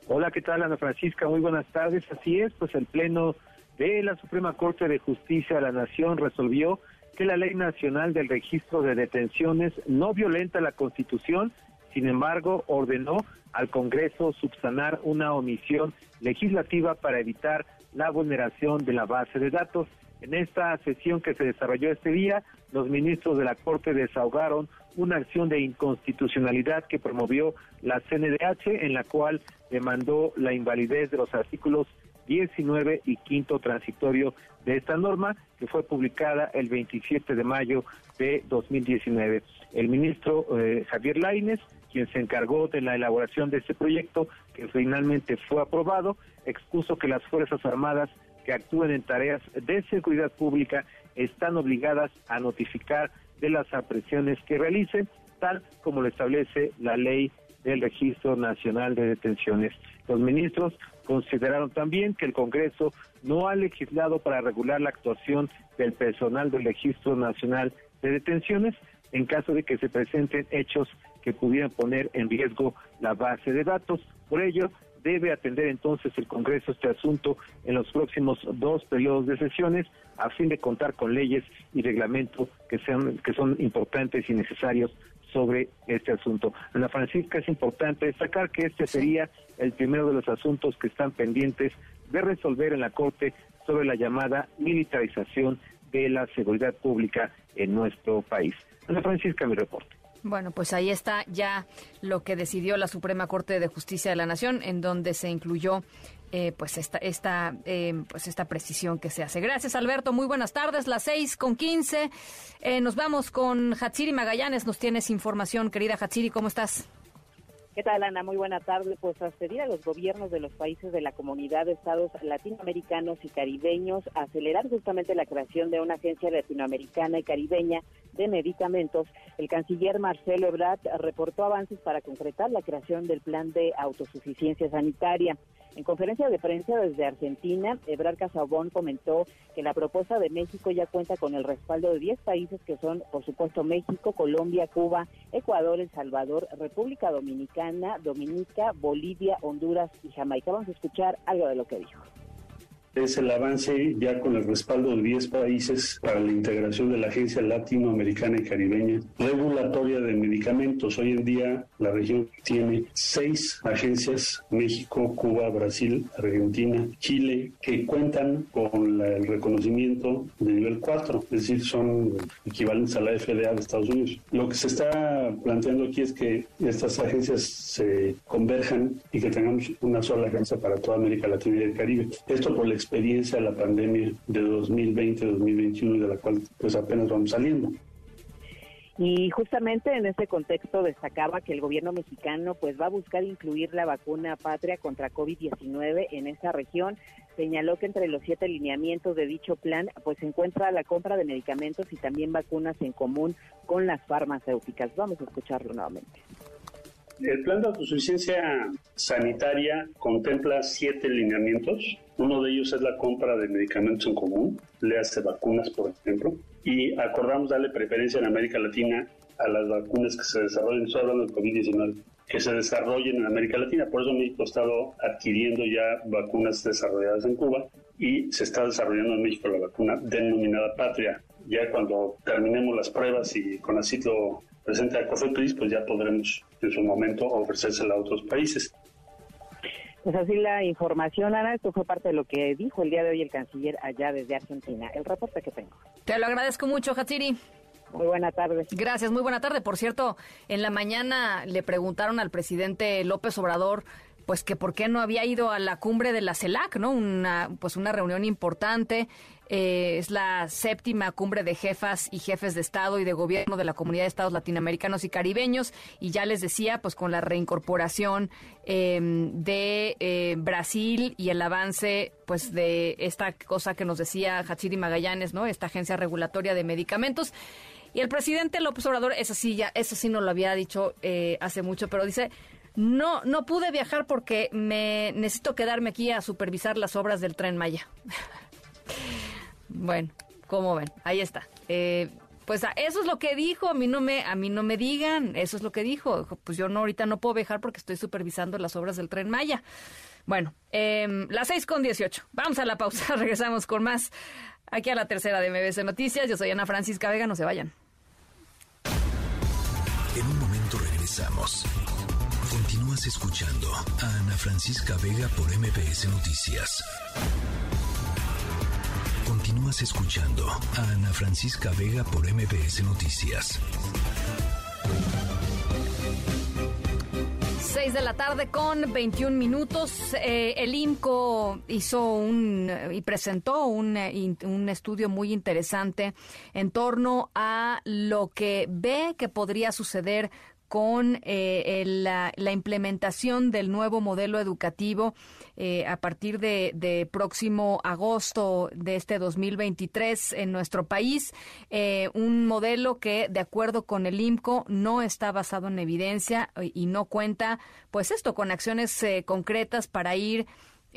Hola, ¿qué tal, Ana Francisca? Muy buenas tardes. Así es, pues el Pleno de la Suprema Corte de Justicia de la Nación resolvió que la Ley Nacional del Registro de Detenciones no violenta la Constitución, sin embargo, ordenó al Congreso subsanar una omisión legislativa para evitar la vulneración de la base de datos. En esta sesión que se desarrolló este día, los ministros de la Corte desahogaron una acción de inconstitucionalidad que promovió la CNDH, en la cual demandó la invalidez de los artículos 19 y quinto transitorio de esta norma, que fue publicada el 27 de mayo de 2019. El ministro eh, Javier Laines, quien se encargó de la elaboración de este proyecto, que finalmente fue aprobado, expuso que las Fuerzas Armadas que actúen en tareas de seguridad pública están obligadas a notificar de las apresiones que realicen, tal como lo establece la ley del Registro Nacional de Detenciones. Los ministros consideraron también que el Congreso no ha legislado para regular la actuación del personal del Registro Nacional de Detenciones en caso de que se presenten hechos que pudieran poner en riesgo la base de datos. Por ello, debe atender entonces el Congreso este asunto en los próximos dos periodos de sesiones a fin de contar con leyes y reglamentos que sean que son importantes y necesarios sobre este asunto. Ana Francisca, es importante destacar que este sería el primero de los asuntos que están pendientes de resolver en la Corte sobre la llamada militarización de la seguridad pública en nuestro país. Ana Francisca, mi reporte. Bueno, pues ahí está ya lo que decidió la Suprema Corte de Justicia de la Nación, en donde se incluyó eh, pues esta esta eh, pues esta precisión que se hace. Gracias, Alberto. Muy buenas tardes. Las seis con quince. Eh, nos vamos con Hatsiri Magallanes. Nos tienes información, querida Hatsiri. ¿Cómo estás? ¿Qué tal, Ana? Muy buena tarde. Pues tras pedir a los gobiernos de los países de la comunidad de estados latinoamericanos y caribeños acelerar justamente la creación de una agencia latinoamericana y caribeña de medicamentos, el canciller Marcelo Ebrard reportó avances para concretar la creación del plan de autosuficiencia sanitaria. En conferencia de prensa desde Argentina, Ebrard Casabón comentó que la propuesta de México ya cuenta con el respaldo de 10 países que son, por supuesto, México, Colombia, Cuba, Ecuador, El Salvador, República Dominicana, Dominica, Bolivia, Honduras y Jamaica. Vamos a escuchar algo de lo que dijo es el avance ya con el respaldo de 10 países para la integración de la Agencia Latinoamericana y Caribeña Regulatoria de Medicamentos. Hoy en día la región tiene seis agencias, México, Cuba, Brasil, Argentina, Chile, que cuentan con el reconocimiento de nivel 4, es decir, son equivalentes a la FDA de Estados Unidos. Lo que se está planteando aquí es que estas agencias se converjan y que tengamos una sola agencia para toda América Latina y el Caribe. Esto por la experiencia de la pandemia de 2020-2021 y de la cual pues apenas vamos saliendo. Y justamente en ese contexto destacaba que el gobierno mexicano pues va a buscar incluir la vacuna patria contra COVID-19 en esa región. Señaló que entre los siete lineamientos de dicho plan pues se encuentra la compra de medicamentos y también vacunas en común con las farmacéuticas. Vamos a escucharlo nuevamente. El plan de autosuficiencia sanitaria contempla siete lineamientos. Uno de ellos es la compra de medicamentos en común, le hace vacunas, por ejemplo, y acordamos darle preferencia en América Latina a las vacunas que se desarrollen, estoy hablando del COVID-19, que se desarrollen en América Latina. Por eso México ha estado adquiriendo ya vacunas desarrolladas en Cuba y se está desarrollando en México la vacuna denominada Patria. Ya cuando terminemos las pruebas y con así lo presente a COFEPRIS, pues ya podremos en su momento ofrecérsela a otros países. Pues así la información, Ana, esto fue parte de lo que dijo el día de hoy el canciller allá desde Argentina. El reporte que tengo. Te lo agradezco mucho, Hatsiri. Muy buena tarde. Gracias, muy buena tarde. Por cierto, en la mañana le preguntaron al presidente López Obrador pues que por qué no había ido a la cumbre de la CELAC, ¿no? Una, pues una reunión importante. Eh, es la séptima cumbre de jefas y jefes de Estado y de gobierno de la Comunidad de Estados Latinoamericanos y Caribeños. Y ya les decía, pues con la reincorporación em, de eh, Brasil y el avance, pues de esta cosa que nos decía Hatsiri Magallanes, ¿no? Esta agencia regulatoria de medicamentos. Y el presidente López Obrador, eso sí, ya, eso sí no lo había dicho eh, hace mucho, pero dice, no, no pude viajar porque me necesito quedarme aquí a supervisar las obras del tren Maya. bueno, como ven, ahí está. Eh, pues eso es lo que dijo, a mí no me, a mí no me digan, eso es lo que dijo. Pues yo no ahorita no puedo viajar porque estoy supervisando las obras del tren Maya. Bueno, eh, las seis con dieciocho. Vamos a la pausa, regresamos con más aquí a la tercera de MBC Noticias. Yo soy Ana Francisca Vega, no se vayan. En un momento regresamos. Continúas escuchando a Ana Francisca Vega por MBS Noticias. Continúas escuchando a Ana Francisca Vega por MBS Noticias. 6 de la tarde con 21 minutos. Eh, el INCO hizo un y presentó un, un, estudio muy interesante en torno a lo que ve que podría suceder con eh, la, implementación del nuevo modelo educativo eh, a partir de, próximo agosto de este 2023 en nuestro país. Eh, un modelo que, de acuerdo con el IMCO, no está basado en evidencia y no cuenta, pues esto, con acciones concretas para ir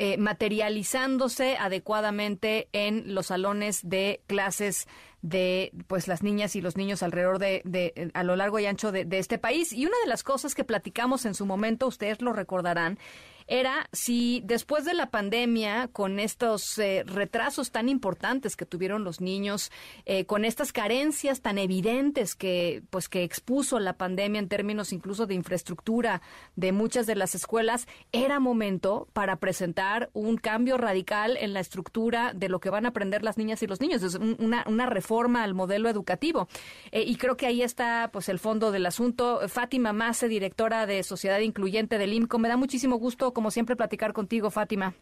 eh, materializándose adecuadamente en los salones de clases de pues las niñas y los niños alrededor de, a lo largo y ancho de, de este país. Y una de las cosas que platicamos en su momento, ustedes lo recordarán, era si después de la pandemia, con estos eh, retrasos tan importantes que tuvieron los niños, eh, con estas carencias tan evidentes que, pues, que expuso la pandemia en términos incluso de infraestructura de muchas de las escuelas, era momento para presentar un cambio radical en la estructura de lo que van a aprender las niñas y los niños, es una, una reforma al modelo educativo. Eh, y creo que ahí está pues el fondo del asunto. Fátima Mace, directora de Sociedad Incluyente del IMCO, me da muchísimo gusto como siempre, platicar contigo, Fátima.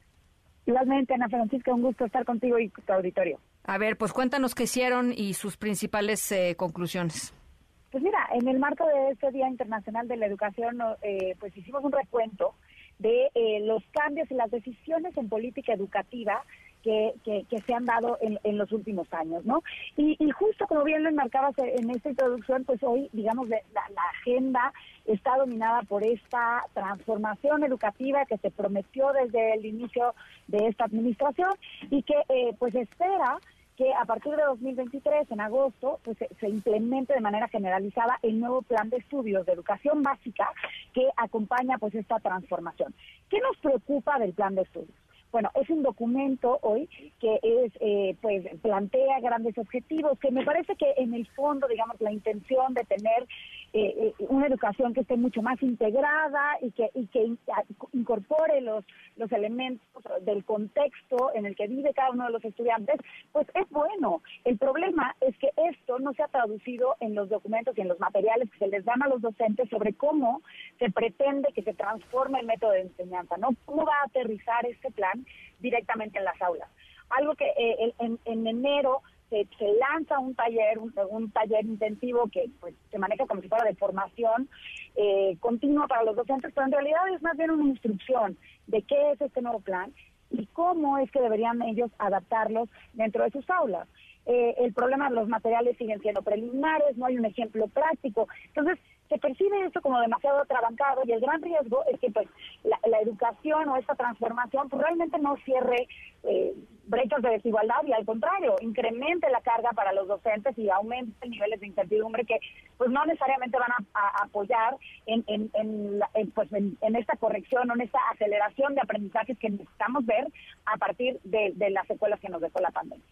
Igualmente, Ana Francisca, un gusto estar contigo y tu auditorio. A ver, pues cuéntanos qué hicieron y sus principales eh, conclusiones. Pues mira, en el marco de este Día Internacional de la Educación, eh, pues hicimos un recuento de eh, los cambios y las decisiones en política educativa que, se han dado en, los últimos años, ¿no? Y, justo como bien lo enmarcabas en esta introducción, pues hoy, digamos, la, agenda está dominada por esta transformación educativa que se prometió desde el inicio de esta administración y que eh, pues espera que a partir de 2023, en agosto, pues se, implemente de manera generalizada el nuevo plan de estudios de educación básica que acompaña pues esta transformación. ¿Qué nos preocupa del plan de estudios? Bueno, es un documento hoy que es, eh, pues, plantea grandes objetivos, que me parece que en el fondo, digamos, la intención de tener eh, eh, una educación que esté mucho más integrada y que, y que incorpore los, los elementos del contexto en el que vive cada uno de los estudiantes, pues es bueno. El problema es que esto no se ha traducido en los documentos y en los materiales que se les dan a los docentes sobre cómo se pretende que se transforme el método de enseñanza, ¿no? ¿Cómo va a aterrizar este plan directamente en las aulas? Algo que eh, en, en enero se, lanza un taller, un, taller intensivo que pues, se maneja como si fuera de formación eh, continua para los docentes, pero en realidad es más bien una instrucción de qué es este nuevo plan y cómo es que deberían ellos adaptarlos dentro de sus aulas. Eh, el problema de los materiales siguen siendo preliminares, no hay un ejemplo práctico. Entonces, se percibe esto como demasiado atrabancado y el gran riesgo es que pues la, educación o esta transformación pues, realmente no cierre eh, brechas de desigualdad y al contrario, incremente la carga para los docentes y aumente niveles de incertidumbre que pues no necesariamente van a, apoyar en, en, en, pues, en, esta corrección o en esta aceleración de aprendizajes que necesitamos ver a partir de, de las secuelas que nos dejó la pandemia.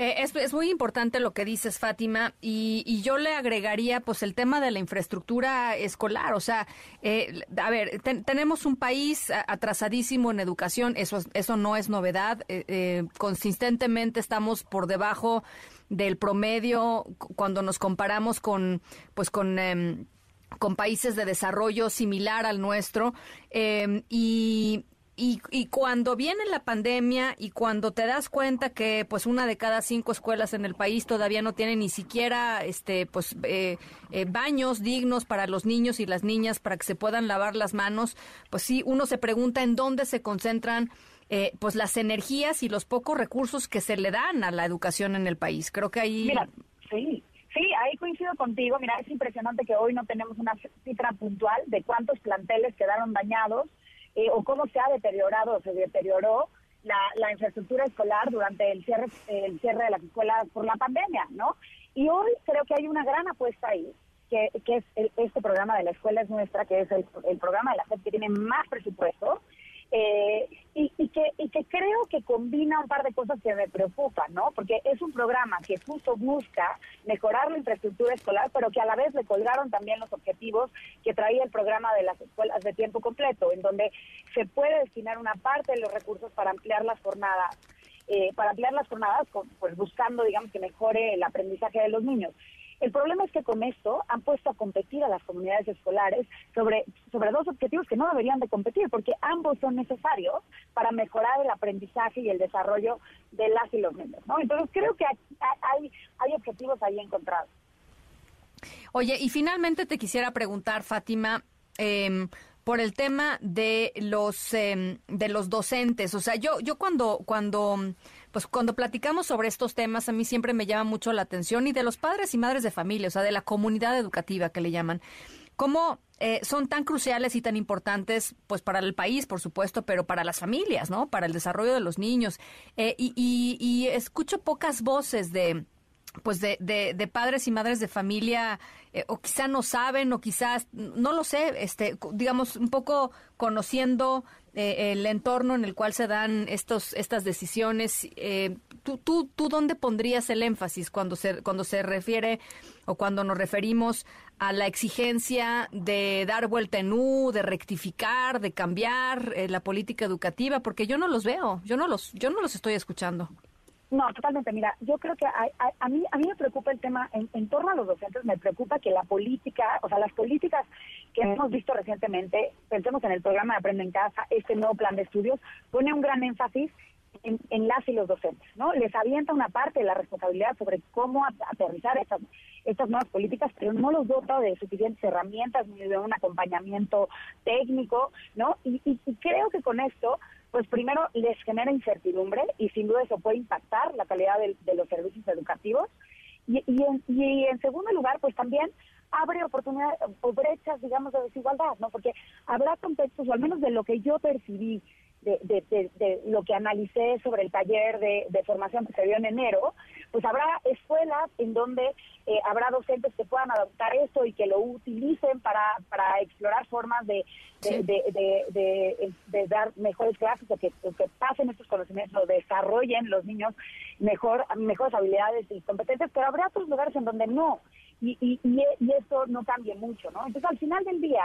Eh, es, muy importante lo que dices, Fátima, y, yo le agregaría pues el tema de la infraestructura escolar. O sea, eh, a ver, tenemos un país atrasadísimo en educación, eso, eso no es novedad. Eh, consistentemente estamos por debajo del promedio cuando nos comparamos con, pues con em, con países de desarrollo similar al nuestro em, y y, y, cuando viene la pandemia y cuando te das cuenta que pues una de cada cinco escuelas en el país todavía no tiene ni siquiera este pues eh, eh, baños dignos para los niños y las niñas para que se puedan lavar las manos, pues sí uno se pregunta en dónde se concentran eh, pues las energías y los pocos recursos que se le dan a la educación en el país. Creo que ahí Mira, sí. Sí, ahí coincido contigo. Mira, es impresionante que hoy no tenemos una cifra puntual de cuántos planteles quedaron dañados eh, o cómo se ha deteriorado, se deterioró la, infraestructura escolar durante el cierre, el cierre de las escuelas por la pandemia, ¿no? Y hoy creo que hay una gran apuesta ahí, que, que es este programa de la escuela es nuestra, que es el, el programa de la FED que tiene más presupuesto, eh, y, y, que, y que creo que combina un par de cosas que me preocupan, ¿no? Porque es un programa que justo busca mejorar la infraestructura escolar, pero que a la vez le colgaron también los objetivos que traía el programa de las escuelas de tiempo completo, en donde se puede destinar una parte de los recursos para ampliar las jornadas. Eh, para ampliar las jornadas, pues buscando, digamos, que mejore el aprendizaje de los niños. El problema es que con esto han puesto a competir a las comunidades escolares sobre, sobre dos objetivos que no deberían de competir, porque ambos son necesarios para mejorar el aprendizaje y el desarrollo de las y los niños. ¿no? Entonces creo que hay, hay objetivos ahí encontrados. Oye, y finalmente te quisiera preguntar, Fátima, em, por el tema de los em, de los docentes. O sea, yo yo cuando cuando pues cuando platicamos sobre estos temas a mí siempre me llama mucho la atención y de los padres y madres de familia, o sea, de la comunidad educativa que le llaman. ¿Cómo eh, son tan cruciales y tan importantes, pues para el país, por supuesto, pero para las familias, ¿no? Para el desarrollo de los niños. Eh, y, y escucho pocas voces de, pues de, de, padres y madres de familia eh, o quizá no saben o quizás no lo sé este digamos un poco conociendo eh, el entorno en el cual se dan estos estas decisiones eh, tú tú tú dónde pondrías el énfasis cuando se cuando se refiere o cuando nos referimos a la exigencia de dar vuelta en U, de rectificar, de cambiar la política educativa, porque yo no los veo, yo no los yo no los estoy escuchando. No, totalmente. Mira, yo creo que a, mí a mí me preocupa el tema en, torno a los docentes. Me preocupa que la política, o sea, las políticas que hemos visto recientemente, pensemos en el programa de Aprende en Casa, este nuevo plan de estudios, pone un gran énfasis en, en, las y los docentes, ¿no? Les avienta una parte de la responsabilidad sobre cómo aterrizar estas, estas nuevas políticas, pero no los dota de suficientes herramientas ni de un acompañamiento técnico, ¿no? y creo que con esto pues primero les genera incertidumbre y sin duda eso puede impactar la calidad de, los servicios educativos. Y, y, en, segundo lugar, pues también abre oportunidades o brechas, digamos, de desigualdad, ¿no? Porque habrá contextos, o al menos de lo que yo percibí, de, de, de, lo que analicé sobre el taller de, formación que se dio en enero, pues habrá escuelas en donde eh, habrá docentes que puedan adoptar esto y que lo utilicen para, para explorar formas de, de, dar mejores clases o que, que pasen estos conocimientos, o desarrollen los niños mejor mejores habilidades y competencias, pero habrá otros lugares en donde no. Y, y, y, y eso no cambie mucho, ¿no? Entonces, al final del día,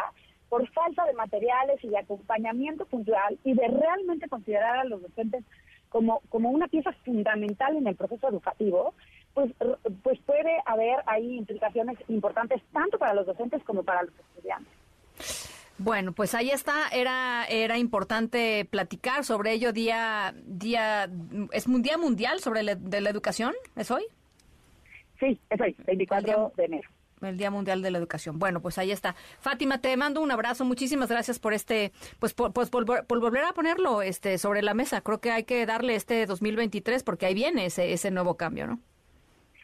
por falta de materiales y de acompañamiento puntual y de realmente considerar a los docentes como, como una pieza fundamental en el proceso educativo, pues, pues puede haber ahí implicaciones importantes tanto para los docentes como para los estudiantes. Bueno, pues ahí está, era era importante platicar sobre ello día día es un día mundial sobre la, de la educación, ¿es hoy? Sí, es hoy, 24 de enero el Día Mundial de la Educación. Bueno, pues ahí está. Fátima, te mando un abrazo. Muchísimas gracias por este, pues por, pues, por, volver a ponerlo este sobre la mesa. Creo que hay que darle este 2023 porque ahí viene ese, ese nuevo cambio, ¿no?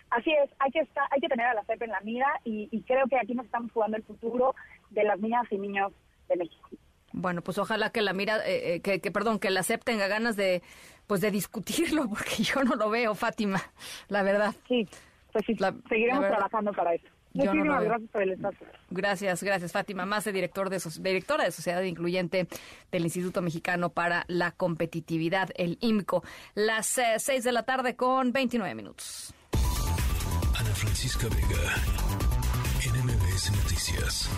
Así es, hay que estar, hay que tener a la CEP en la mira y, creo que aquí nos estamos jugando el futuro de las niñas y niños de México. Bueno, pues ojalá que la mira, eh, eh, que, que, perdón, que la CEP tenga ganas de, pues de discutirlo, porque yo no lo veo, Fátima, la verdad. Sí, pues sí, seguiremos trabajando para eso. Muchísimas gracias por el espacio. Gracias, gracias, Fátima Mase, director de, directora de Sociedad Incluyente del Instituto Mexicano para la Competitividad, el IMCO. Las 6 eh, de la tarde con 29 minutos. Ana Francisca Vega, NMBS Noticias.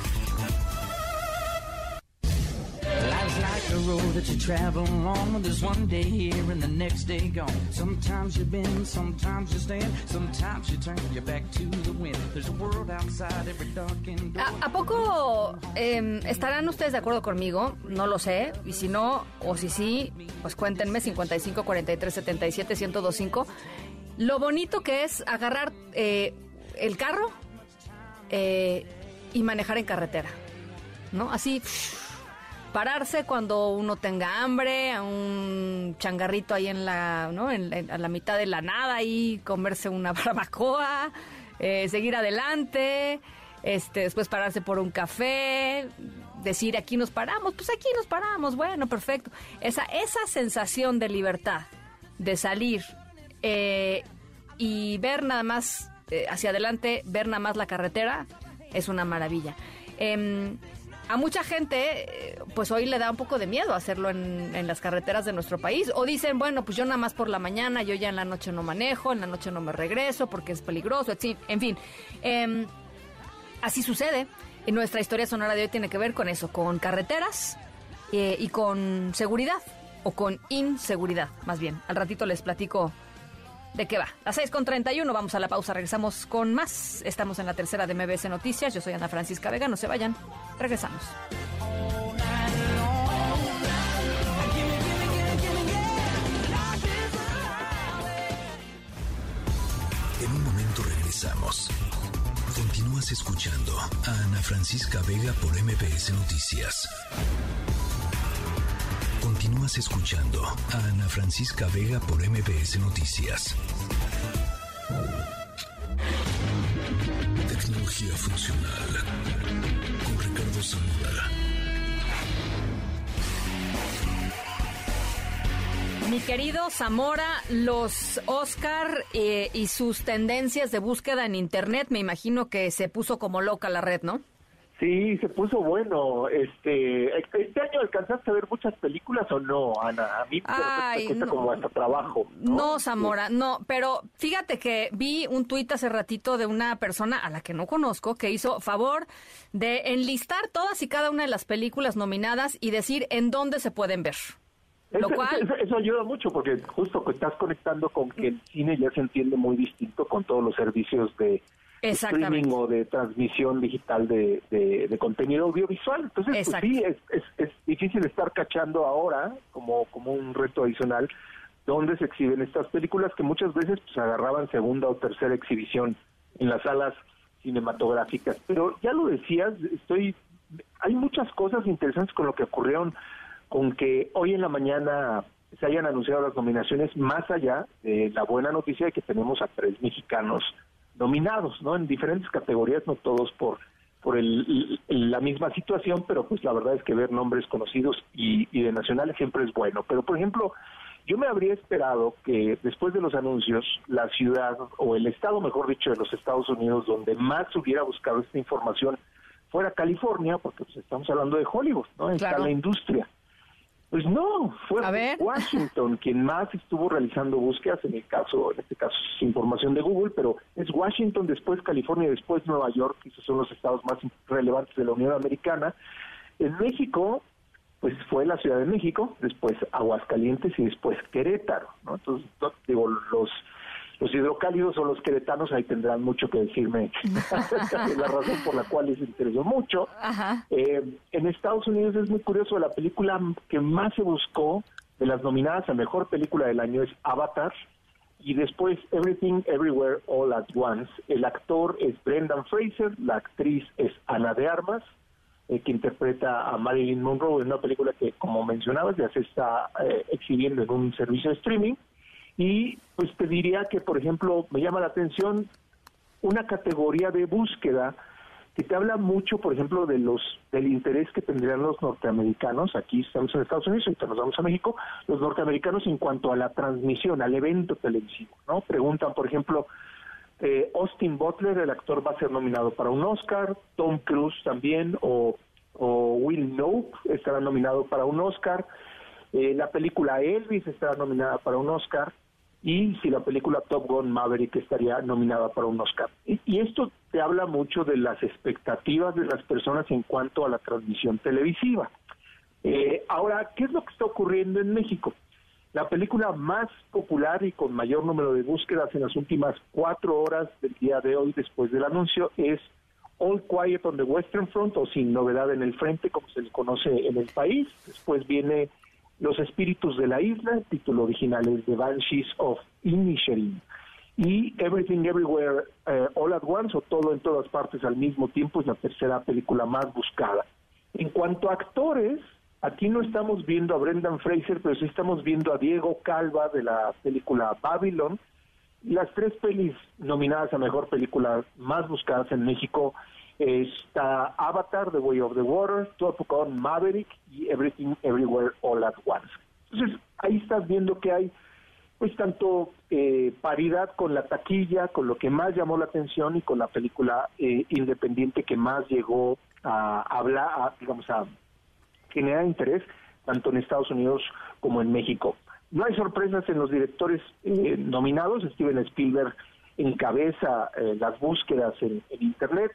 Life's like a road that you travel on. There's one day here and the next day gone. Sometimes you bend, sometimes you stand, sometimes you turn your back to the wind. There's a world outside every darkened door. ¿A, ¿A, poco eh, estarán ustedes de acuerdo conmigo? No lo sé. Y si no, o si sí, pues cuéntenme 55 43 77 1025. Lo bonito que es agarrar eh, el carro eh, y manejar en carretera. ¿No? Así pararse cuando uno tenga hambre, a un changarrito ahí en la, ¿no? En, a la mitad de la nada y comerse una barbacoa, eh, seguir adelante, este, después pararse por un café, decir aquí nos paramos, pues aquí nos paramos, bueno, perfecto. Esa, esa sensación de libertad, de salir eh, y ver nada más eh, hacia adelante, ver nada más la carretera, es una maravilla. A mucha gente, eh, pues hoy le da un poco de miedo hacerlo en, las carreteras de nuestro país. O dicen, bueno, pues yo nada más por la mañana, yo ya en la noche no manejo, en la noche no me regreso porque es peligroso, en fin. Em, así sucede. Y nuestra historia sonora de hoy tiene que ver con eso, con carreteras eh, y con seguridad, o con inseguridad, más bien. Al ratito les platico de qué va. A 6 con 31, vamos a la pausa, regresamos con más. Estamos en la tercera de MBS Noticias. Yo soy Ana Francisca Vega, no se vayan. Regresamos. En un momento regresamos. Continúa Continúas escuchando a Ana Francisca Vega por MBS Noticias. Continúas escuchando a Ana Francisca Vega por MBS Noticias. Tecnología funcional con Ricardo Zamora. Mi querido Zamora, los Oscar eh, y sus tendencias de búsqueda en Internet, me imagino que se puso como loca la red, ¿no? Sí, se puso bueno. Este, este año alcanzaste a ver muchas películas o no, Ana. A mí Ay, me no. como hasta trabajo. No, Zamora, no, pero fíjate que vi un tuit hace ratito de una persona a la que no conozco que hizo favor de enlistar todas y cada una de las películas nominadas y decir en dónde se pueden ver. Lo Eso, cual, eso- eso ayuda mucho porque justo que estás conectando con que el cine ya se entiende muy distinto con todos los servicios de. Streaming o de transmisión digital de, de- de contenido audiovisual. Entonces, pues sí, es, es, es difícil estar cachando ahora como, como un reto adicional dónde se exhiben estas películas que muchas veces pues agarraban segunda o tercera exhibición en las salas cinematográficas. Pero ya lo decías, estoy hay muchas cosas interesantes con lo que ocurrieron con que hoy en la mañana se hayan anunciado las nominaciones más allá de la buena noticia de que tenemos a tres mexicanos nominados, ¿no? En diferentes categorías, no todos por por el, la misma situación, pero pues la verdad es que ver nombres conocidos y, y de nacionales siempre es bueno. Pero por ejemplo, yo me habría esperado que después de los anuncios, la ciudad o el estado, mejor dicho, de los Estados Unidos, donde más hubiera buscado esta información, fuera California, porque pues, estamos hablando de Hollywood, ¿no? Está Claro. la industria. Pues no, fue Washington quien más estuvo realizando búsquedas, en el caso, en este caso es información de Google, pero es Washington, después California, después Nueva York, y esos son los estados más relevantes de la Unión Americana. En México, pues fue la Ciudad de México, después Aguascalientes y después Querétaro, ¿no? Entonces, digo, los los hidrocálidos o los queretanos ahí tendrán mucho que decirme la razón por la cual les interesó mucho. Eh, en Estados Unidos es muy curioso, la película que más se buscó de las nominadas a Mejor Película del Año es Avatar, y después Everything Everywhere All at Once. El actor es Brendan Fraser, la actriz es Ana de Armas, eh, que interpreta a Marilyn Monroe en una película que, como mencionabas, ya se está eh, exhibiendo en un servicio de streaming. Y pues te diría que, por ejemplo, me llama la atención una categoría de búsqueda que te habla mucho, por ejemplo, de los del interés que tendrían los norteamericanos. Aquí estamos en Estados Unidos, ahorita nos vamos a México. Los norteamericanos en cuanto a la transmisión, al evento televisivo, ¿no? Preguntan, por ejemplo, eh, Austin Butler, el actor, va a ser nominado para un Oscar. Tom Cruise también, o, o Will Knope estará nominado para un Oscar. Eh, la película Elvis estará nominada para un Oscar y si la película Top Gun Maverick estaría nominada para un Oscar. Y, esto te habla mucho de las expectativas de las personas en cuanto a la transmisión televisiva. Eh, ahora, ¿qué es lo que está ocurriendo en México? La película más popular y con mayor número de búsquedas en las últimas cuatro horas del día de hoy, después del anuncio, es All Quiet on the Western Front o Sin Novedad en el Frente, como se le conoce en el país. Después viene Los Espíritus de la Isla, título original es The Banshees of Inisherin. Y Everything Everywhere eh, All at Once, o Todo en Todas Partes al mismo tiempo, es la tercera película más buscada. En cuanto a actores, aquí no estamos viendo a Brendan Fraser, pero sí estamos viendo a Diego Calva de la película Babylon. Las tres pelis nominadas a Mejor Película más buscadas en México está Avatar, The Way of the Water, Top Gun Maverick y Everything Everywhere All at Once. Entonces, ahí estás viendo que hay pues tanto eh, paridad con la taquilla, con lo que más llamó la atención y con la película eh, independiente que más llegó a hablar, a, digamos, a generar interés tanto en Estados Unidos como en México. No hay sorpresas en los directores eh, nominados. Steven Spielberg encabeza eh, las búsquedas en, en Internet.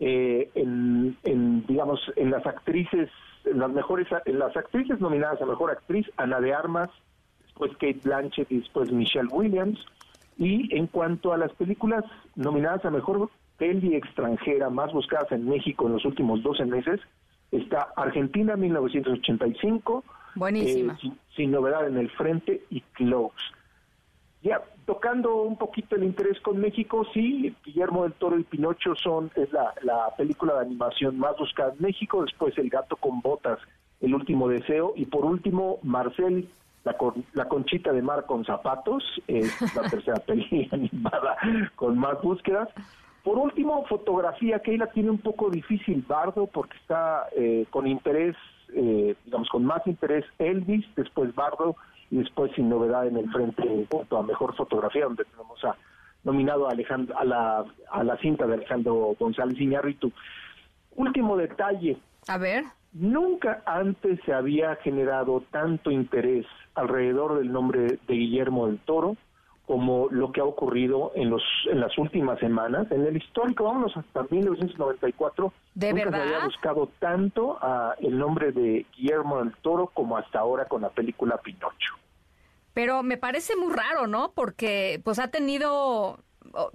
Eh, en, en, digamos, en las actrices, en las mejores, en las actrices nominadas a mejor actriz, Ana de Armas, después Kate Blanchett y después Michelle Williams. Y en cuanto a las películas nominadas a mejor peli extranjera más buscadas en México en los últimos 12 meses, está Argentina 1985, Buenísima. eh, sin, sin novedad en el frente y Close. Ya, tocando un poquito el interés con México, sí, Guillermo del Toro y Pinocho son, es la, la película de animación más buscada en México, después El gato con botas, El último deseo, y por último, Marcel, la, la conchita de mar con zapatos, es la tercera película animada con más búsquedas. Por último, fotografía, que ahí la tiene un poco difícil Bardo, porque está eh, con interés, eh, digamos, con más interés Elvis, después Bardo, y después sin novedad en el frente en cuanto a mejor fotografía, donde tenemos a nominado a, Alejandro, a, la, a la cinta de Alejandro González Iñárritu. Último detalle. A ver. Nunca antes se había generado tanto interés alrededor del nombre de Guillermo del Toro como lo que ha ocurrido en los en las últimas semanas. En el histórico, vámonos hasta 1994, ¿De nunca verdad? se había buscado tanto a el nombre de Guillermo del Toro como hasta ahora con la película Pinocho. Pero me parece muy raro, ¿no? Porque pues ha tenido,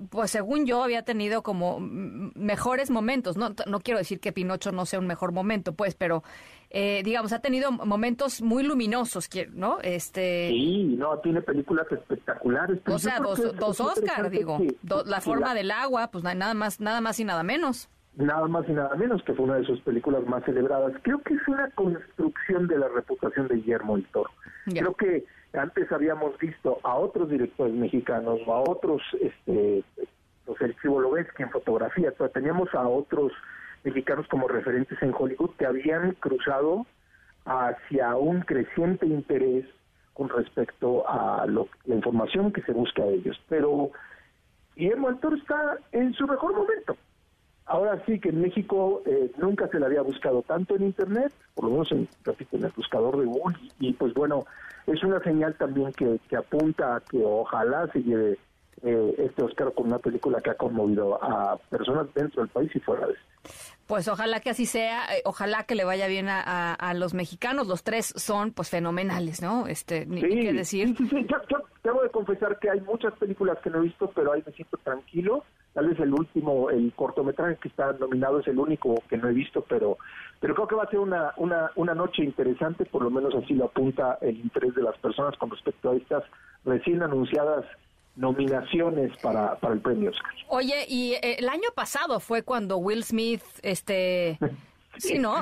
pues según yo había tenido como mejores momentos. No, no quiero decir que Pinocho no sea un mejor momento, pues, pero eh, digamos ha tenido momentos muy luminosos, ¿no? Este. Sí, no, tiene películas espectaculares. pero O sea, dos, dos Oscar, digo. que- Do- la forma la- del agua, pues na- nada más, nada más y nada menos. nada más y nada menos que fue una de sus películas más celebradas. Creo que es una construcción de la reputación de Guillermo del Toro. Creo que antes habíamos visto a otros directores mexicanos o a otros, este, pues el Chivolovetsky en fotografía, pero teníamos a otros mexicanos como referentes en Hollywood que habían cruzado hacia un creciente interés con respecto a lo- la información que se busca de ellos. Pero Guillermo Toro está en su mejor momento. Ahora sí que en México eh, nunca se le había buscado tanto en Internet, por lo menos en, repito, en el buscador de Google, y, y, pues bueno, es una señal también que, que apunta a que ojalá se lleve eh, este Oscar con una película que ha conmovido a personas dentro del país y fuera de este. Pues ojalá que así sea, eh, ojalá que le vaya bien a, a- a los mexicanos. Los tres son pues fenomenales, ¿no? Este, ni, ni qué decir. Sí, sí, sí. Yo, yo debo de confesar que hay muchas películas que no he visto, pero ahí me siento tranquilo. Tal vez el último, el cortometraje que está nominado es el único que no he visto, pero pero creo que va a ser una, una, una noche interesante, por lo menos así lo apunta el interés de las personas con respecto a estas recién anunciadas nominaciones para, para el premio Oscar. Oye, y eh, el año pasado fue cuando Will Smith, este, sí, ¿no?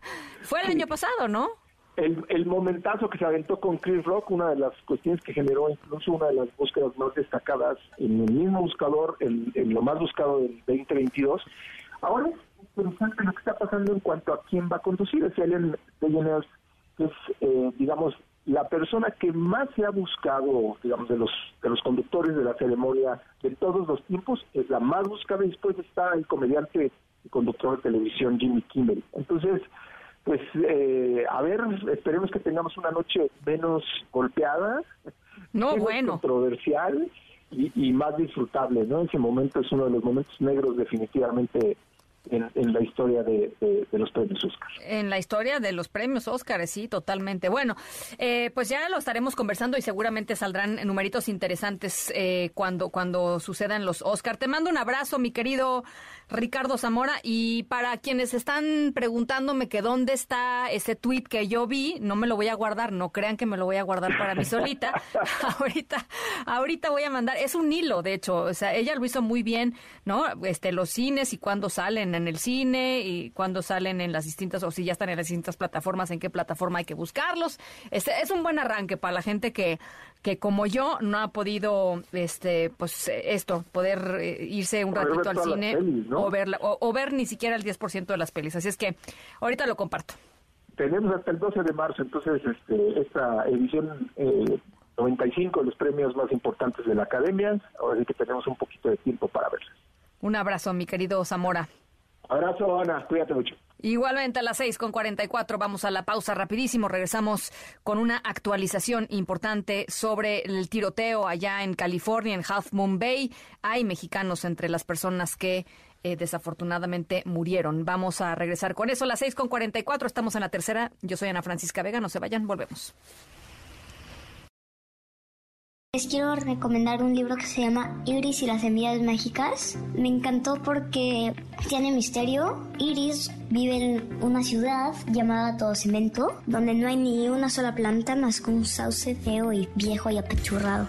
fue el año pasado, ¿no? El, el momentazo que se aventó con Chris Rock, una de las cuestiones que generó incluso una de las búsquedas más destacadas en el mismo buscador, en, en lo más buscado del 2022. Ahora es interesante lo que está pasando en cuanto a quién va a conducir. Es Ellen DeGeneres, que es, eh, digamos, la persona que más se ha buscado, digamos, de los de los conductores de la ceremonia de todos los tiempos, es la más buscada y después está el comediante y conductor de televisión Jimmy Kimmel. Entonces, pues eh, a ver, esperemos que tengamos una noche menos golpeada, no menos bueno, controversial y, y más disfrutable, ¿no? Ese momento es uno de los momentos negros definitivamente en, en la historia de, de- de los premios Oscar. En la historia de los premios Óscar, sí, totalmente. Bueno, eh, pues ya lo estaremos conversando y seguramente saldrán numeritos interesantes eh, cuando, cuando sucedan los Óscar. Te mando un abrazo, mi querido Ricardo Zamora. Y para quienes están preguntándome que dónde está ese tweet que yo vi, no me lo voy a guardar, no crean que me lo voy a guardar para mí solita. ahorita, ahorita voy a mandar, es un hilo, de hecho, o sea, ella lo hizo muy bien, ¿no? Este, los cines y cuándo salen en el cine y cuándo salen en las distintas, o si ya están en las distintas plataformas, en qué plataforma hay que buscarlos. Este, es un buen arranque para la gente que, que como yo no ha podido, este, pues esto, poder eh, irse un ratito al cine pelis, ¿no? o, ver, o, o ver ni siquiera el 10% de las pelis. Así es que ahorita lo comparto. Tenemos hasta el 12 de marzo, entonces, este, esta edición eh, 95 de los premios más importantes de la Academia, ahora sí que tenemos un poquito de tiempo para verlos. Un abrazo, mi querido Zamora. Abrazo, Ana, cuídate mucho. Igualmente a las 6 con 44 vamos a la pausa rapidísimo. Regresamos con una actualización importante sobre el tiroteo allá en California, en Half Moon Bay. Hay mexicanos entre las personas que eh, desafortunadamente murieron. Vamos a regresar con eso a las 6 con 44. Estamos en la tercera. Yo soy Ana Francisca Vega. No se vayan, volvemos. Les quiero recomendar un libro que se llama Iris y las semillas mágicas. Me encantó porque tiene misterio. Iris vive en una ciudad llamada Todo Cemento, donde no hay ni una sola planta más que un sauce feo y viejo y apachurrado.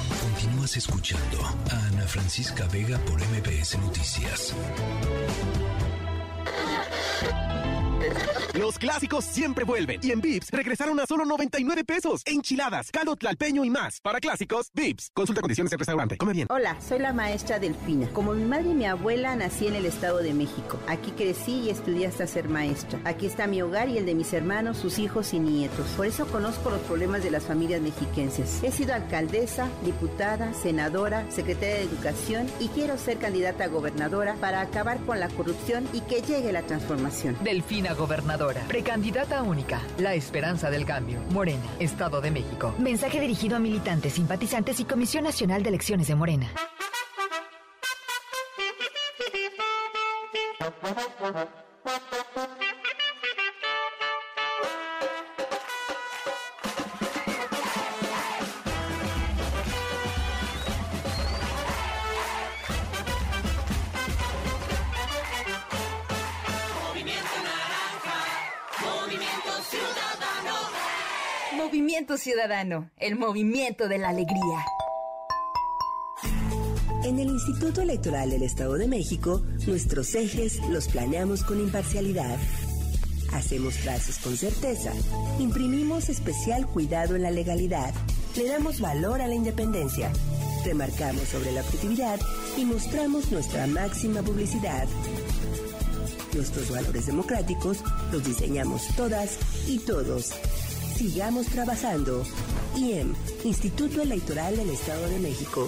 Continúas escuchando a Ana Francisca Vega por MBS Noticias. Los clásicos siempre vuelven y en Vips regresaron a solo 99 pesos. Enchiladas, caldo tlalpeño y más. Para clásicos, Vips. Consulta condiciones del restaurante. Come bien. Hola, soy la maestra Delfina. Como mi madre y mi abuela nací en el Estado de México. Aquí crecí y estudié hasta ser maestra. Aquí está mi hogar y el de mis hermanos, sus hijos y nietos. Por eso conozco los problemas de las familias mexiquenses. He sido alcaldesa, diputada, senadora, secretaria de Educación y quiero ser candidata a gobernadora para acabar con la corrupción y que llegue la transformación. Delfina Gobernadora. Precandidata única. La esperanza del cambio. Morena, Estado de México. Mensaje dirigido a militantes, simpatizantes y Comisión Nacional de Elecciones de Morena. Ciudadano, el movimiento de la alegría. En el Instituto Electoral del Estado de México, nuestros ejes los planeamos con imparcialidad. Hacemos trazos con certeza. Imprimimos especial cuidado en la legalidad. Le damos valor a la independencia. Remarcamos sobre la objetividad y mostramos nuestra máxima publicidad. Nuestros valores democráticos los diseñamos todas y todos. Sigamos trabajando. IEM, Instituto Electoral del Estado de México.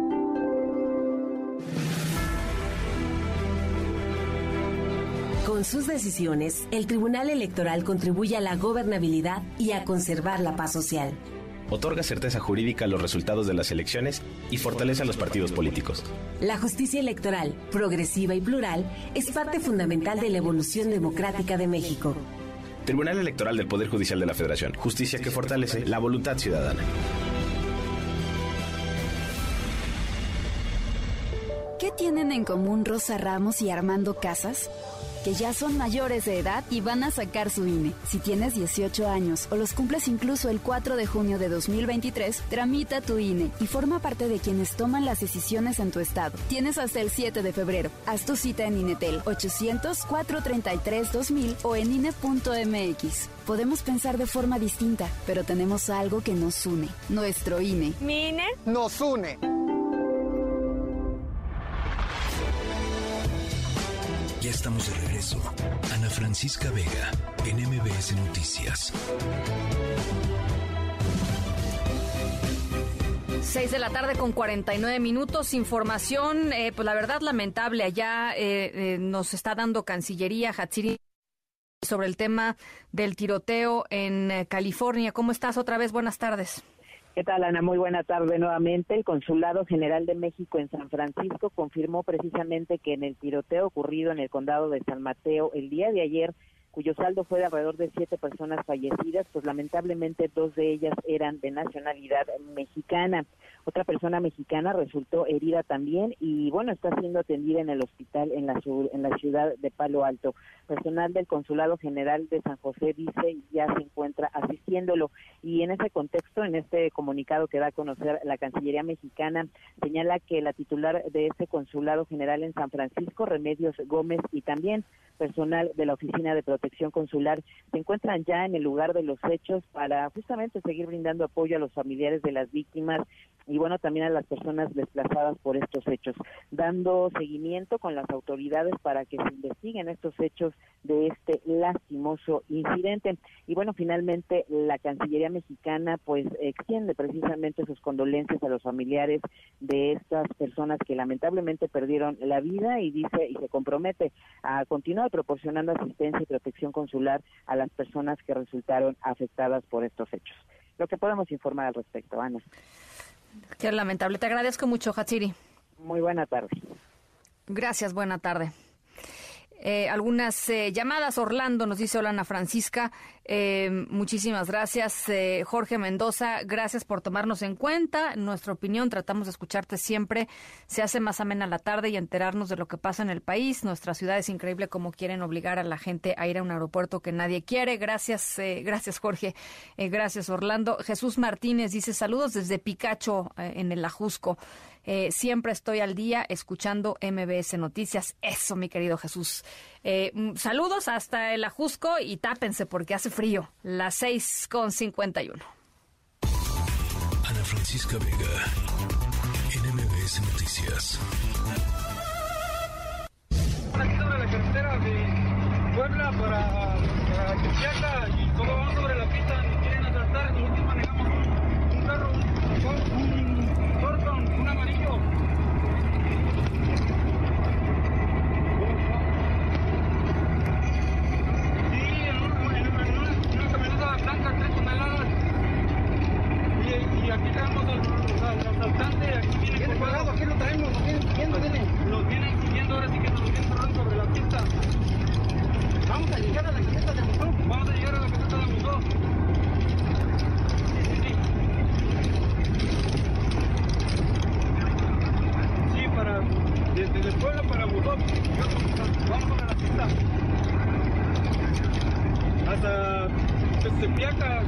Con sus decisiones, el Tribunal Electoral contribuye a la gobernabilidad y a conservar la paz social. Otorga certeza jurídica a los resultados de las elecciones y fortalece a los partidos políticos. La justicia electoral, progresiva y plural, es parte fundamental de la evolución democrática de México. Tribunal Electoral del Poder Judicial de la Federación. Justicia que fortalece la voluntad ciudadana. ¿Qué tienen en común Rosa Ramos y Armando Casas? Que ya son mayores de edad y van a sacar su INE. Si tienes 18 años o los cumples incluso el 4 de junio de 2023, tramita tu INE y forma parte de quienes toman las decisiones en tu estado. Tienes hasta el 7 de febrero. Haz tu cita en INETEL 800-433-2000 o en INE.mx. Podemos pensar de forma distinta, pero tenemos algo que nos une. Nuestro INE. ¿Mi INE? Nos une. Ya estamos de regreso. Ana Francisca Vega, en MBS Noticias. 6 de la tarde con 49 minutos. Información, eh, pues la verdad lamentable. Allá eh, eh, nos está dando Cancillería, Hatsiri, sobre el tema del tiroteo en California. ¿Cómo estás otra vez? Buenas tardes. ¿Qué tal, Ana? Muy buena tarde nuevamente. El Consulado General de México en San Francisco confirmó precisamente que en el tiroteo ocurrido en el condado de San Mateo el día de ayer cuyo saldo fue de alrededor de siete personas fallecidas, pues lamentablemente dos de ellas eran de nacionalidad mexicana. Otra persona mexicana resultó herida también y bueno, está siendo atendida en el hospital en la, en la ciudad de Palo Alto. Personal del Consulado General de San José dice ya se encuentra asistiéndolo y en ese contexto, en este comunicado que da a conocer la Cancillería mexicana, señala que la titular de este Consulado General en San Francisco, Remedios Gómez, y también personal de la Oficina de Protección Consular se encuentran ya en el lugar de los hechos para justamente seguir brindando apoyo a los familiares de las víctimas y bueno, también a las personas desplazadas por estos hechos, dando seguimiento con las autoridades para que se investiguen estos hechos de este lastimoso incidente. Y bueno, finalmente la Cancillería mexicana pues extiende precisamente sus condolencias a los familiares de estas personas que lamentablemente perdieron la vida y dice y se compromete a continuar proporcionando asistencia y protección consular a las personas que resultaron afectadas por estos hechos. Lo que podemos informar al respecto, Ana. Qué lamentable. Te agradezco mucho, Hatsiri. Muy buena tarde. Gracias, buena tarde. Eh, algunas eh, llamadas. Orlando nos dice, hola Ana Francisca, eh, muchísimas gracias. Jorge Mendoza, gracias por tomarnos en cuenta. Nuestra opinión, tratamos de escucharte siempre. Se hace más amena la tarde y enterarnos de lo que pasa en el país. Nuestra ciudad es increíble como quieren obligar a la gente a ir a un aeropuerto que nadie quiere. Gracias, gracias Jorge. gracias Orlando. Jesús Martínez dice, saludos desde Picacho en el Ajusco. Eh, siempre estoy al día escuchando MBS Noticias. Eso, mi querido Jesús. Eh, mm, saludos hasta el Ajusco y tápense porque hace frío. Las 6 con 51. Ana Francisca Vega, en MBS Noticias. Aquí sobre la carretera de Puebla para, para y como vamos sobre la pista, nos quieren asaltar, nosotros manejamos un carro, un, un amarillo. Sí, en, un, en, en una camioneta blanca, tres toneladas. Y, y aquí tenemos al, al asaltante, aquí viene ¿Viene colgado? ¿Aquí lo traemos? ¿Quién lo viene? Los vienen siguiendo ahora sí que nos lo vienen cerrando sobre la pista. Vamos a llegar a la caseta de Musó. Vamos a llegar a la caseta de Musó. desde el pueblo para Buzón. Vamos a la pista. Hasta Tepeaca.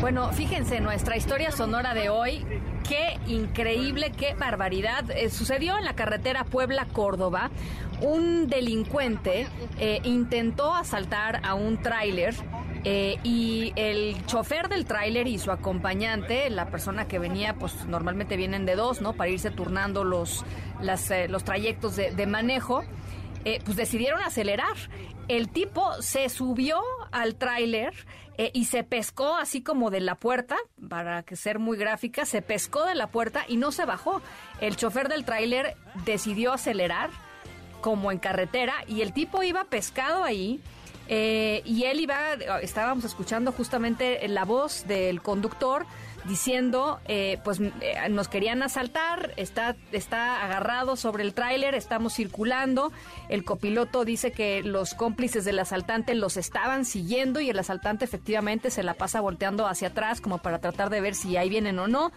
Bueno, fíjense, nuestra historia sonora de hoy, qué increíble, qué barbaridad. Eh, sucedió en la carretera Puebla-Córdoba. Un delincuente eh, intentó asaltar a un tráiler eh, y el chofer del tráiler y su acompañante, la persona que venía, pues normalmente vienen de dos, ¿no? Para irse turnando los, eh, los trayectos de, manejo, pues decidieron acelerar. El tipo se subió al tráiler y se pescó así como de la puerta, para que ser muy gráfica, se pescó de la puerta y no se bajó. El chofer del tráiler decidió acelerar como en carretera y el tipo iba pescado ahí eh, y él iba, estábamos escuchando justamente la voz del conductor diciendo, eh, pues eh, nos querían asaltar, está, está agarrado sobre el tráiler, estamos circulando. El copiloto dice que los cómplices del asaltante los estaban siguiendo y el asaltante efectivamente se la pasa volteando hacia atrás como para tratar de ver si ahí vienen o no.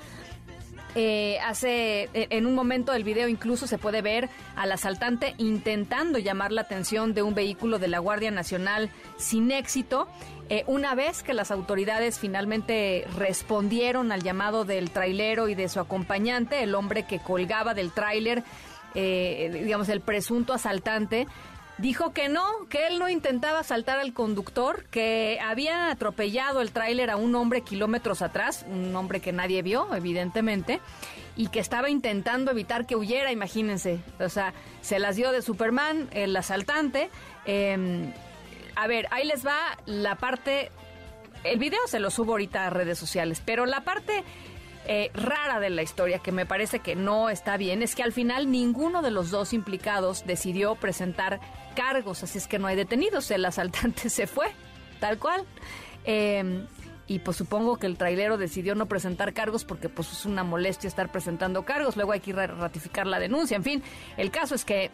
Eh, hace, e, en un momento del video incluso se puede ver al asaltante intentando llamar la atención de un vehículo de la Guardia Nacional sin éxito. Eh, una vez que las autoridades finalmente respondieron al llamado del trailero y de su acompañante, el hombre que colgaba del tráiler, eh, digamos, el presunto asaltante, dijo que no, que él no intentaba saltar al conductor, que había atropellado el tráiler a un hombre kilómetros atrás, un hombre que nadie vio, evidentemente, y que estaba intentando evitar que huyera, imagínense. O sea, se las dio de Superman, el asaltante. Em, a ver, ahí les va la parte... El video se lo subo ahorita a redes sociales, pero la parte eh, rara de la historia, que me parece que no está bien, es que al final ninguno de los dos implicados decidió presentar cargos, así es que no hay detenidos, el asaltante se fue, tal cual. Em, y pues supongo que el trailero decidió no presentar cargos porque pues es una molestia estar presentando cargos, luego hay que ratificar la denuncia, en fin, el caso es que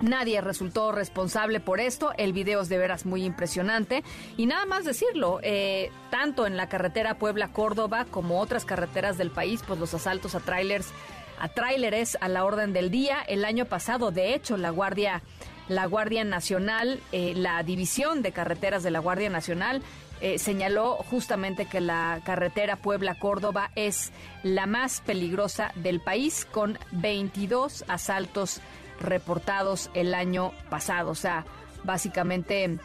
Nadie resultó responsable por esto. El video es de veras muy impresionante. Y nada más decirlo, eh, tanto en la carretera Puebla-Córdoba como otras carreteras del país, pues los asaltos a trailers, a tráileres a la orden del día. El año pasado, de hecho, la Guardia, la Guardia Nacional, eh, la división de carreteras de la Guardia Nacional eh, señaló justamente que la carretera Puebla-Córdoba es la más peligrosa del país, con 22 asaltos reportados el año pasado. O sea, básicamente,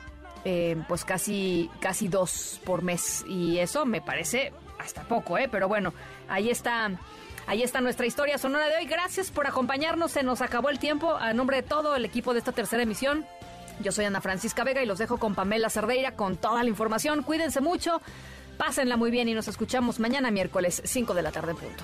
eh, pues casi, casi dos por mes. Y eso me parece hasta poco, ¿eh? Pero bueno, ahí está. Ahí está nuestra historia sonora de hoy. Gracias por acompañarnos. Se nos acabó el tiempo. A nombre de todo el equipo de esta tercera emisión, yo soy Ana Francisca Vega y los dejo con Pamela Cerdeira con toda la información. Cuídense mucho, pásenla muy bien y nos escuchamos mañana miércoles 5 de la tarde punto.